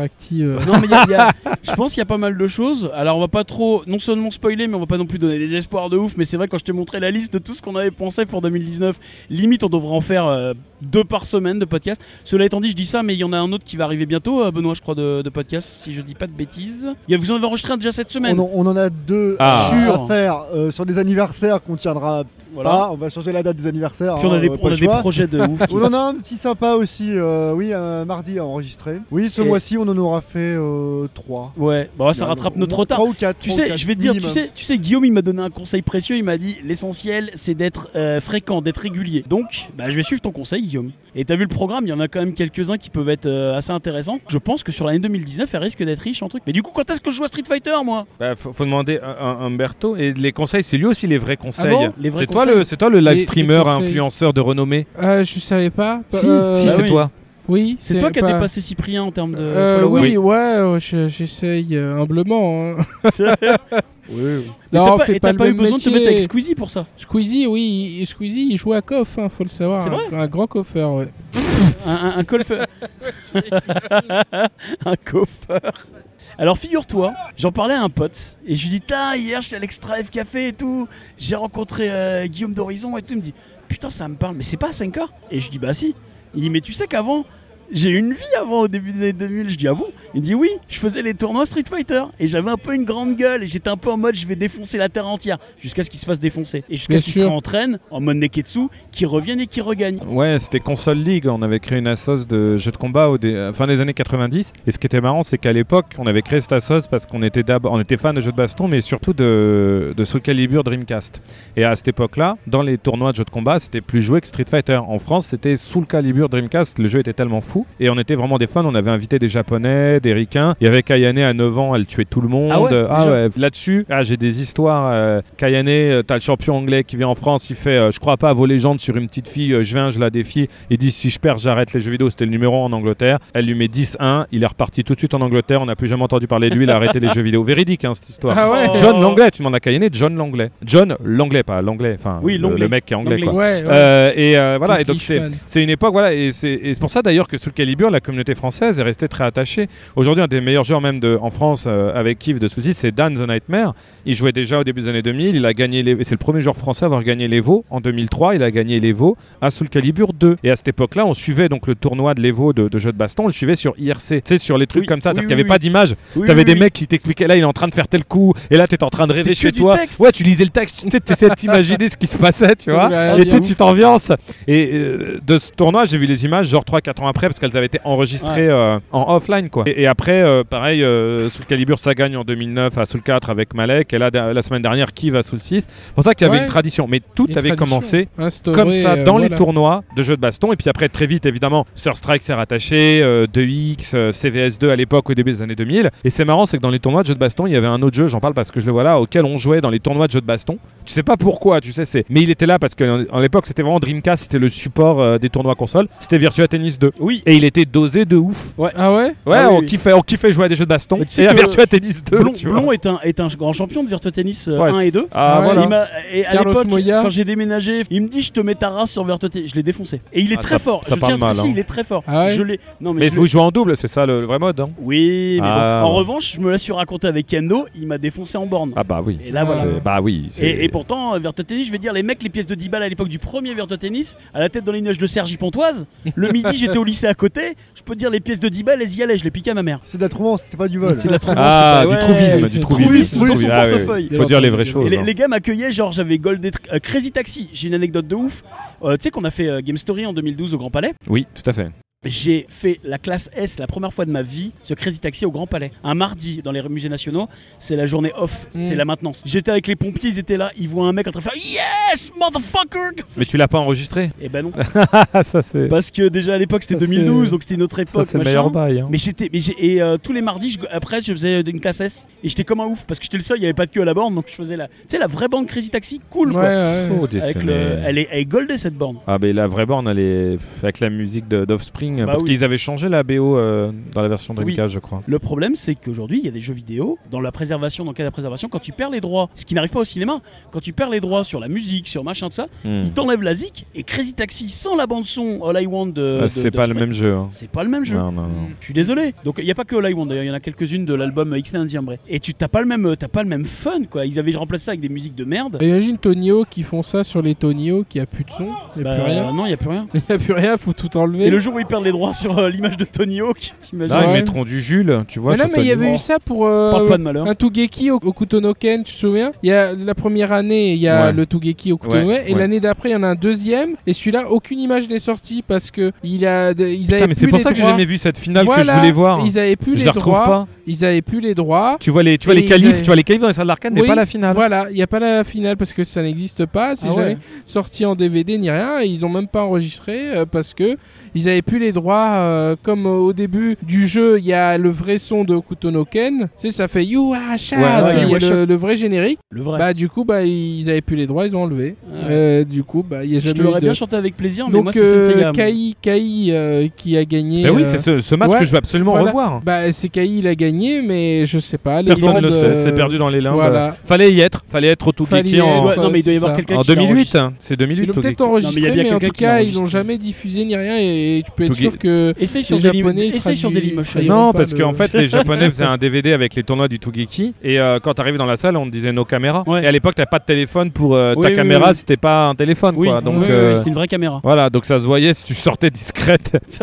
active. Non, mais il y a- il y a- je pense qu'il y a pas mal de choses. Alors, on va pas trop, non seulement spoiler, mais on va pas non plus donner des espoirs de ouf. Mais c'est vrai, quand je t'ai montré la liste de tout ce qu'on avait pensé pour 2019, limite, on devrait en faire euh, deux par semaine de podcast. Cela étant dit, je dis ça, mais il y en a un autre qui va arriver bientôt, euh, Benoît, je crois, de, de podcast, si je dis pas de bêtises. Il y a, vous en avez enregistré un déjà cette semaine. On en, on en a deux Ah. Sûr. à faire euh, sur des anniversaires qu'on tiendra Voilà. pas. On va changer la date des anniversaires. Puis on hein, a des, pas on a des projets de ouf. On en a un petit sympa aussi, euh, oui, un mardi à enregistrer. Oui, ce Et- mois-ci, on en aura fait euh, trois. Ouais, bon, ça rattrape notre retard. Trois ou quatre. Tu trois ou sais, je vais te dire, tu sais, tu sais, Guillaume, il m'a donné un conseil précieux. Il m'a dit l'essentiel, c'est d'être euh, fréquent, d'être régulier. Donc, bah, je vais suivre ton conseil, Guillaume. Et t'as vu le programme, il y en a quand même quelques-uns qui peuvent être euh, assez intéressants. Je pense que sur l'année 2019, elle risque d'être riche en trucs. Mais du coup, quand est-ce que je joue à Street Fighter, moi? Bah, faut, faut demander à, à Humberto et les conseils, c'est lui aussi les vrais conseils. Ah bon? Les vrais c'est toi conseils? le, c'est toi le live Les- les streamer influenceur de renommée? Euh, je savais pas. Si, Euh, si Bah c'est oui. toi. Oui, C'est toi qui as pas- dépassé Cyprien en termes de Euh, oui, ouais, euh, je- j'essaye euh, humblement. hein. Non, t'as on pas, fait et pas pas eu besoin de te mettre avec Squeezie pour ça? Squeezie, oui, il- Squeezie, il joue à coff, hein, faut le savoir. C'est un- vrai un, grand coffeur, ouais. Un, un, un coiffeur. un coiffeur. Alors figure-toi, j'en parlais à un pote et je lui dis Tain, hier j'étais à l'Extra F Café et tout, j'ai rencontré euh, Guillaume d'Horizon et tout. Il me dit Putain, ça me parle, mais c'est pas 5K Et je dis Bah si. Il dit Mais tu sais qu'avant, j'ai eu une vie avant au début des années 2000. Je dis Ah bon? Il me dit Oui, je faisais les tournois Street Fighter et j'avais un peu une grande gueule et j'étais un peu en mode Je vais défoncer la terre entière jusqu'à ce qu'il se fasse défoncer et jusqu'à ce qu'il se réentraîne en mode Neketsu, qui revienne et qui regagne. Ouais, c'était Console League. On avait créé une assoce de jeux de combat au dé- fin des années 90. Et ce qui était marrant, c'est qu'à l'époque, on avait créé cette assoce parce qu'on était d'abord, on était fan de jeux de baston, mais surtout de, de Soul Calibur Dreamcast. Et à cette époque-là, dans les tournois de jeux de combat, c'était plus joué que Street Fighter. En France, c'était Soul Calibur Dreamcast. Le jeu était tellement fou. Et on était vraiment des fans. On avait invité des Japonais, des Ricains. Il y avait Kayane à 9 ans, elle tuait tout le monde. Ah ouais, ouais. Là-dessus, ah, j'ai des histoires. euh, Kayane, euh, t'as le champion anglais qui vient en France. Il fait, euh, je crois pas à vos légendes sur une petite fille. euh, je viens, je la défie. Il dit si je perds, j'arrête les jeux vidéo. C'était le numéro 1 en Angleterre. Elle lui met 10-1. Il est reparti tout de suite en Angleterre. On n'a plus jamais entendu parler de lui. Il a arrêté les jeux vidéo. Véridique, hein, cette histoire. Ah ouais Oh. John Langlais, tu demandes à Kayane, John Langlais. John Langlais, pas l'anglais. Enfin, Oui, le- mec qui est anglais, Langlais. quoi. Ouais, ouais. Euh, et euh, voilà, et donc English c'est une époque, voilà, et c'est et c'est pour ça d'ailleurs que sous le Calibur, la communauté française est restée très attachée. Aujourd'hui, un des meilleurs joueurs même de, en France euh, avec Kiev de soucis, c'est Dan the Nightmare. Il jouait déjà au début des années 2000, il a gagné les, c'est le premier joueur français à avoir gagné l'Evo en 2003. Il a gagné l'Evo à Soul Calibur 2. Et à cette époque-là, on suivait donc le tournoi de l'Evo de, de jeux de baston, on le suivait sur IRC, tu sais, sur les trucs Oui, comme ça, oui, c'est-à-dire qu'il oui, n'y avait pas d'image. T'avais des mecs qui t'expliquaient là, il est en train de faire tel coup, et là t'es en train de rêver chez toi. Ouais, tu lisais le texte, tu essayais de t'imaginer ce qui se passait, tu C'est vois. Et c'est tu sais, ouf. tu t'ambiances. Et euh, de ce tournoi, j'ai vu les images, genre 3-4 ans après, parce qu'elles avaient été enregistrées euh, en offline quoi. Et, et après, euh, pareil, Soul Calibur ça gagne en 2009 à Soul 4 avec Malek, là de- la semaine dernière qui va Soul 6. C'est pour ça qu'il y avait Ouais. une tradition, mais tout Une avait tradition commencé comme ça euh, dans les voilà. tournois de jeux de baston. Et puis après très vite évidemment Sur Strike s'est rattaché, euh, 2X, euh, CVS2 à l'époque au début des années 2000 et c'est marrant c'est que dans les tournois de jeux de baston il y avait un autre jeu j'en parle parce que je le vois là auquel on jouait dans les tournois de jeux de baston. Tu sais pas pourquoi tu sais c'est mais il était là parce que en l'époque c'était vraiment Dreamcast c'était le support euh, des tournois consoles. C'était Virtua Tennis 2 Oui. et il était dosé de ouf. Ah ouais? Ouais Ah oui, on, oui. kiffait, on kiffait jouer à des jeux de baston. Mais tu sais et à Virtua Tennis 2 Blond, tu est, un, est un grand champion de Virtua Tennis euh, Ouais, 1 et 2. ah, Ah voilà Il m'a- et à Carlos l'époque, Moya. quand j'ai déménagé, il me dit je te mets ta race sur Virtua Tennis. Je l'ai défoncé. Et il est Ah, très ça- fort. ça je parle tiens à mal, préciser, hein. il est très fort. Ah ouais je l'ai. Non mais, mais je vous l'ai- jouez en double c'est ça le, le vrai mode hein Oui, mais Ah. bon. En revanche, je me la suis raconté avec Kendo. Il m'a défoncé en borne. ah bah oui Et là voilà. C'est- bah oui c'est- Et, et pourtant, euh, Virtua Tennis, je vais dire, les mecs, les pièces de 10 balles à l'époque du premier Virtua Tennis, à la tête dans les nuages de Sergi Pontoise, le midi j'étais au lycée à côté, je peux te dire, les pièces de 10 balles, elles y allaient, je les piquais à ma mère. C'est de la trouvance, c'était pas du vol. C'est de la trouvance, Ah, c'est pas- du ouais, trouvisme, du trouvisme. Ah. Portefeuille. Faut dire les vraies choses. les, hein. les gars m'accueillaient, genre j'avais Gold euh, Crazy Taxi. J'ai une anecdote de ouf. Euh, tu sais qu'on a fait euh, Game Story en 2012 au Grand Palais? Oui, tout à fait. J'ai fait la classe S la première fois de ma vie, ce Crazy Taxi au Grand Palais. Un mardi dans les musées nationaux, c'est la journée off, Mm. c'est la maintenance. J'étais avec les pompiers, ils étaient là, ils voient un mec en train de faire Yes, motherfucker Mais tu l'as pas enregistré? Eh ben non. Ça. Parce que déjà à l'époque c'était Ça, 2012, c'est- donc c'était une autre Ça époque. c'est meilleur bail. hein. Mais j'étais, mais j'ai, et euh, tous les mardis, je- après, je faisais une classe S et j'étais comme un ouf parce que j'étais le seul, il y avait pas de queue à la borne, donc je faisais la, tu sais, la vraie bande Crazy Taxi, cool Ouais, quoi. ouais. Faut Avec dessiner. le, elle est, elle est goldée cette borne. Ah, mais la vraie borne, elle est avec la musique de- Bah parce oui. qu'ils avaient changé la BO euh, dans la version Oui. Dreamcast, je crois. Le problème, c'est qu'aujourd'hui, il y a des jeux vidéo dans la préservation, dans le cas de la préservation, quand tu perds les droits, ce qui n'arrive pas au cinéma, quand tu perds les droits sur la musique, sur machin, tout ça, Hmm. ils t'enlèvent la zik et Crazy Taxi sans la bande son All I Want de. Ah, de- c'est pas le même jeu. hein. C'est pas le même jeu. Non, non, non. Je suis désolé. Donc il y a pas que All I Want d'ailleurs, il y en a quelques-unes de l'album X Indien Bray. Et tu t'as pas le même t'as pas le même fun quoi. Ils avaient remplacé ça avec des musiques de merde. Imagine Tonio qui font ça sur les Tonio, qui a plus de son, il n'y a Bah, plus rien. Non, il y a plus rien. Il n'y a plus rien, faut tout enlever. Et le jour où ils perdent les droits sur euh, l'image de Tony Hawk, t'imagines Là, ils Ouais. mettront du Jules, tu vois. mais là, sur mais il y Tony. avait eu ça pour euh, Parle pas de malheur. un Tugeki au, au Kutonoken, tu te souviens? Il y a la première année, il y a Ouais. le Tugeki au Kutonoken, Ouais, et ouais. l'année d'après, il y en a un deuxième, et celui-là, aucune image n'est sortie parce que il a, de- ils Putain, avaient mais plus c'est pour les ça que j'ai droits. jamais vu cette finale que Voilà, je voulais voir. Ils avaient plus Je les la retrouve droits. pas. Ils avaient plus les droits. Tu vois les, tu vois Et les ils qualifs, avaient- tu vois les qualifs dans les salles d'arcade, mais Oui, pas la finale. Voilà, il n'y a pas la finale parce que ça n'existe pas, c'est Ah ouais. jamais sorti en DVD ni rien, et ils ont même pas enregistré euh, parce que ils avaient plus les droits euh, comme euh, au début du jeu, il y a le vrai son de Kutonoken, sais ça fait You are Sha, Ouais, ouais, tu sais, il y a ouais, le, le vrai générique. Le vrai. Bah du coup bah ils avaient plus les droits, ils ont enlevé. Ah ouais. Euh, du coup bah il y a je jamais te l'aurais de... bien chanté avec plaisir, mais Donc moi c'est euh. Kai, Kai euh, qui a gagné. Mais oui, c'est ce, ce match ouais, que je veux absolument voilà. revoir. Bah c'est Kai il a gagné, mais je sais pas. Les Personne ne le sait, euh, c'est perdu dans les limbes. Voilà. Fallait y être, fallait être au y en, être, Ouais, non, mais il doit y c'est avoir ça. quelqu'un en qui l'a 2008. enregistré. hein. C'est 2008 Ils l'ont peut-être enregistré, mais il y a bien mais en quelqu'un tout cas, ils l'ont jamais diffusé ni rien et tu peux être sûr que Essaye sur. Japonais Essaye sur Dailymotion. Non, parce le- qu'en fait, les Japonais faisaient un DVD avec les tournois du Tougeki. Et euh, quand t'arrives dans la salle, on te disait nos caméras. Ouais. Et à l'époque, t'as pas de téléphone pour euh, Oui, ta oui, caméra, oui. c'était pas un téléphone. Oui, quoi. Donc, euh, oui, c'était une vraie caméra. voilà, donc ça se voyait si tu sortais discrète. tu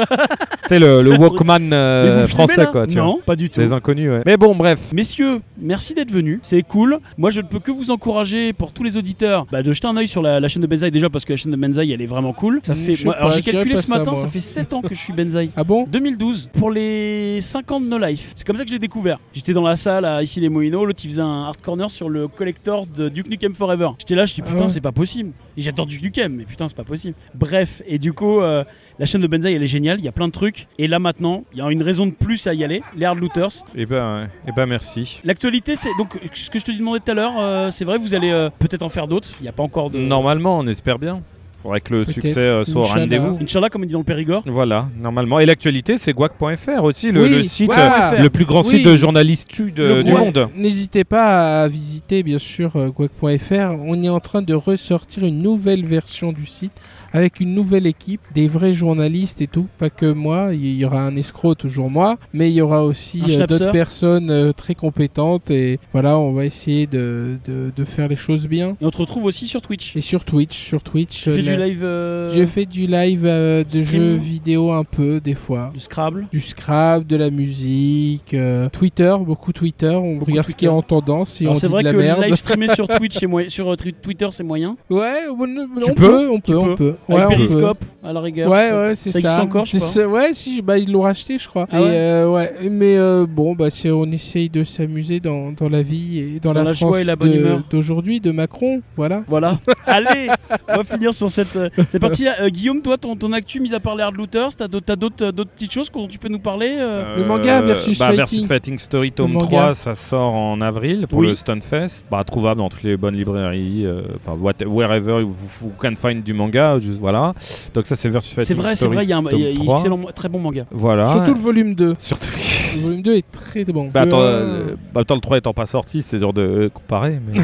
sais, le, le Walkman euh, français, quoi. tu vois. Non, pas du tout. Les inconnus, ouais. Mais bon, bref. Messieurs, merci d'être venus, c'est cool. Moi, je ne peux que vous encourager pour tous les auditeurs bah, de jeter un œil sur la, la chaîne de Benzaï déjà parce que la chaîne de Benzaï elle est vraiment cool. Ça Mm, fait, alors j'ai calculé ce matin, ça fait 7 ans que je suis Benzaï. Ah bon? 2012 pour les 50 No Life. C'est comme ça que j'ai découvert. J'étais dans la salle à ici les l'autre il faisait un hard corner sur le collector de Duke Nukem Forever. J'étais là, je dis Ah putain ouais. c'est pas possible. Et j'adore Duke Nukem, mais putain c'est pas possible. Bref, et du coup euh, la chaîne de Benzaï elle est géniale, il y a plein de trucs. Et là maintenant, il y a une raison de plus à y aller, les Hard Looters. Et ben, ouais. eh ben merci. L'actualité, c'est donc ce que je te demandais tout à l'heure, euh, c'est vrai, vous allez euh, peut-être en faire d'autres. Il n'y a pas encore de. Normalement, on espère bien. Faudrait que le succès euh, soit au rendez-vous. Inch'Allah, comme on dit dans le Périgord. Voilà, normalement. Et l'actualité, c'est guac.fr aussi, le, Oui, le site, le plus grand oui. site de journalistude euh, du monde. N'hésitez pas à visiter bien sûr Gouac.fr. On est en train de ressortir une nouvelle version du site avec une nouvelle équipe, des vrais journalistes et tout, pas que moi. Il y aura un escroc toujours moi, mais il y aura aussi euh, d'autres personnes euh, très compétentes et voilà, on va essayer de, de, de faire les choses bien. Et on te retrouve aussi sur Twitch. Et sur Twitch, sur Twitch, Tu fais du live euh, Je fais du live euh, de Stream. jeux vidéo un peu, des fois. du Scrabble Du scrap, de la musique, euh, Twitter, beaucoup Twitter. On Beaucoup regarde ce qui est en tendance et Alors on dit vrai de la que merde. live streamer sur Twitch, sur Twitter, c'est moyen. Ouais, on, on Tu peut, peux on peut, on peux. Avec Ouais, peut. Periscope, à la rigueur. Ouais, ouais, c'est Ça ça. existe encore, je. Ouais, si, bah, ils l'ont racheté, je crois. Ah Et, ouais euh, ouais. Mais euh, bon, bah, on essaye de s'amuser dans, dans la vie et dans, Dans la, la joie France et la bonne de- humeur. d'aujourd'hui, de Macron. Voilà. Voilà. Allez, on va finir sur cette. euh, C'est parti. Euh, Guillaume, toi, ton, ton actu, mis à part les Hard Looters, t'as d'autres, t'as d'autres, d'autres petites choses dont tu peux nous parler euh Le manga versus bah, Fighting. versus Fighting Story tome Le manga. 3, ça sort en avril pour Oui. le Stunfest. Bah, trouvable dans toutes les bonnes librairies, enfin wherever you, you can find du manga, voilà. Donc ça c'est versus Fighting C'est vrai, c'est vrai, il y a un tome il y a un 3. excellent, très bon manga. Voilà. Surtout le volume 2. Surtout- Le volume 2 est très bon. Bah, attends, Le- euh, bah, attends, le 3 étant pas sorti, c'est dur de euh, comparer. Mais...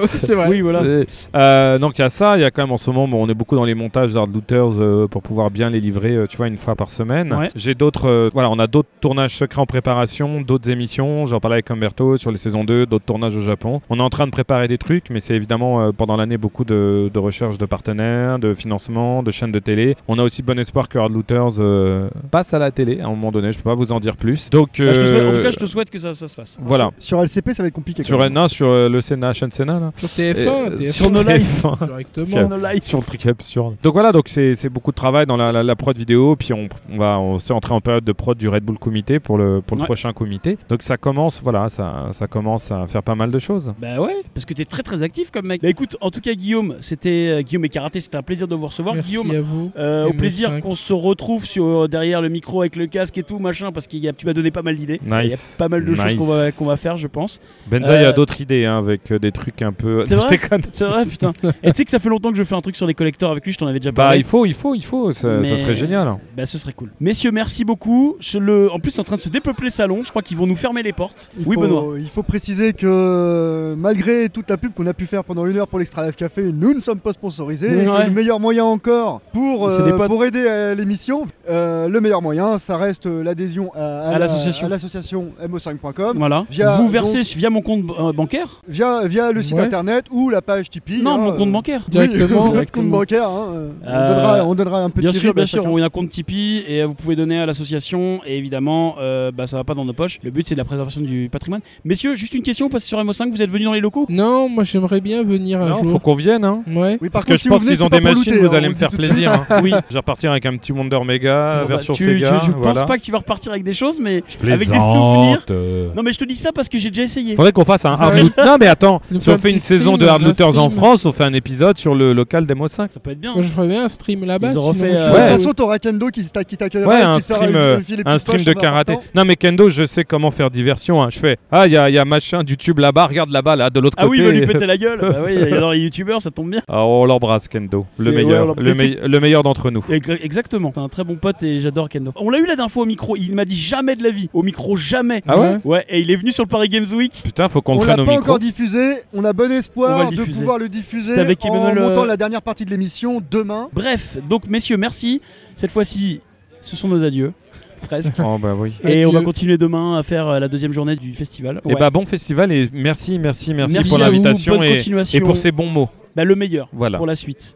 C'est vrai. Oui, voilà. C'est- euh, donc il y a ça, il y a quand même en ce moment, bon, on est beaucoup dans les montages d'Hard Looters euh, pour pouvoir bien les livrer, euh, tu vois, une fois par semaine. Ouais. J'ai d'autres, euh, voilà, on a d'autres tournages secrets en préparation, d'autres émissions. J'en parlais avec Humberto sur les saisons 2, d'autres tournages au Japon. On est en train de préparer des trucs, mais c'est évidemment euh, pendant l'année beaucoup de, de recherche de partenaires, de financement, de chaînes de télé. On a aussi bon espoir que Hard Looters euh, passe à la télé à un moment donné. Je peux pas vous en dire plus. Donc Bah, souhaite- en tout euh, cas, je te souhaite que ça, ça se fasse. voilà. Sur LCP, ça va être compliqué. Sur, quand non, sur euh, le Sénat, chaîne Sénat là. Sur TF1, Euh, TF1 sur nos lives. TF1. directement. Sur- nos lives. sur le truc absurde. Donc voilà, donc c'est c'est beaucoup de travail dans la, la- la prod vidéo, puis on, on va on s'est entré en période de prod du Red Bull Comité pour le pour le Ouais. prochain comité. Donc ça commence, voilà, ça ça commence à faire pas mal de choses. Bah ouais, parce que t'es très très actif comme mec. Bah écoute, en tout cas Guillaume, c'était euh, Guillaume et Karaté, c'était un plaisir de vous recevoir. Merci Guillaume, à vous. euh, au plaisir qu'on se retrouve sur derrière le micro avec le casque et tout machin, parce que tu m'as donné pas mal d'idées. Il y a pas mal de choses qu'on va faire, je pense. Benza, il y Euh, a d'autres idées hein, avec euh, des trucs un peu. C'est je vrai déconne. C'est vrai, putain. Et tu sais que ça fait longtemps que je fais un truc sur les collecteurs avec lui, je t'en avais déjà Bah parlé. il faut, il faut, il faut, ça, serait génial. Bah ce serait cool. Messieurs, merci beaucoup. Je le... En plus, c'est en train de se dépeupler le salon. Je crois qu'ils vont nous fermer les portes. Il oui, faut, Benoît. Il faut préciser que euh, malgré toute la pub qu'on a pu faire pendant une heure pour l'Extra Life Café, nous ne sommes pas sponsorisés. et que Ouais. le meilleur moyen encore pour, euh, pour aider à l'émission, euh, le meilleur moyen, ça reste euh, l'adhésion à, À à l'association mo5.com Voilà. Via- vous versez via mon compte euh, bancaire via, via le site Ouais. internet ou la page Tipeee. Non, hein, mon euh, compte bancaire. oui, Directement. votre compte bancaire. hein, euh, Euh, on, donnera, on donnera un petit Bien sûr, bien sûr, chacun. on a un compte Tipeee et euh, vous pouvez donner à l'association et évidemment, euh, bah, ça va pas dans nos poches. Le but c'est de la préservation du patrimoine. Messieurs, juste une question, parce que sur MO5, vous êtes venus dans les locaux? Non, moi j'aimerais bien venir un Non, faut jour. qu'on vienne. Hein. Ouais. Oui, par Parce contre, que si je pense qu'ils ont des pour machines, vous hein, allez me faire plaisir. hein. oui, je vais repartir avec un petit Wonder Mega Bon, bah, version tu- Sega. tu- Je voilà. pense pas que tu vas repartir avec des choses, mais Je avec des souvenirs. euh. Non, mais je te dis ça parce que j'ai déjà essayé. Faudrait qu'on fasse un loot. Non mais attends, si on fait un fait une saison de hard un looters en. France, on fait un épisode sur le local d'Emo 5. Ça peut être bien. Moi je ferais bien un stream là-bas. Ils fait, euh, De toute façon, t'auras Kendo qui, t'a- qui t'accueillera. Ouais, un stream, euh, Un stream de karaté. Non mais Kendo, je sais comment faire diversion. hein. Je fais ah il y, a- il y a machin du tube là-bas, regarde là-bas là de l'autre Ah oui, côté. il va lui péter la gueule. bah oui, il adore les youtubeurs, ça tombe bien. Ah, on l'embrasse Kendo, le ouais, on le, meilleur d'entre nous. Ex- Exactement. C'est un très bon pote et j'adore Kendo. On l'a eu la dernière fois au micro. Il m'a dit jamais de la vie. Au micro, jamais. Ah ouais Ouais, et il est venu sur le Paris Games Week. Putain, faut qu'on le On l'a traîne au pas micro. encore diffusé. On a bon On espoir de diffuser. pouvoir le diffuser avec en Emmanuel, montant euh, la dernière partie de l'émission demain. Bref, donc messieurs, merci. Cette fois-ci, ce sont nos adieux. Presque. Oh bah oui. Et on va continuer demain à faire euh, la deuxième journée du festival. Et Ouais. bah bon festival et merci, merci, merci, Merci pour l'invitation et, et pour ces bons mots. Bah, le meilleur Voilà. pour la suite.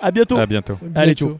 À bientôt. À bientôt. Allez, ciao.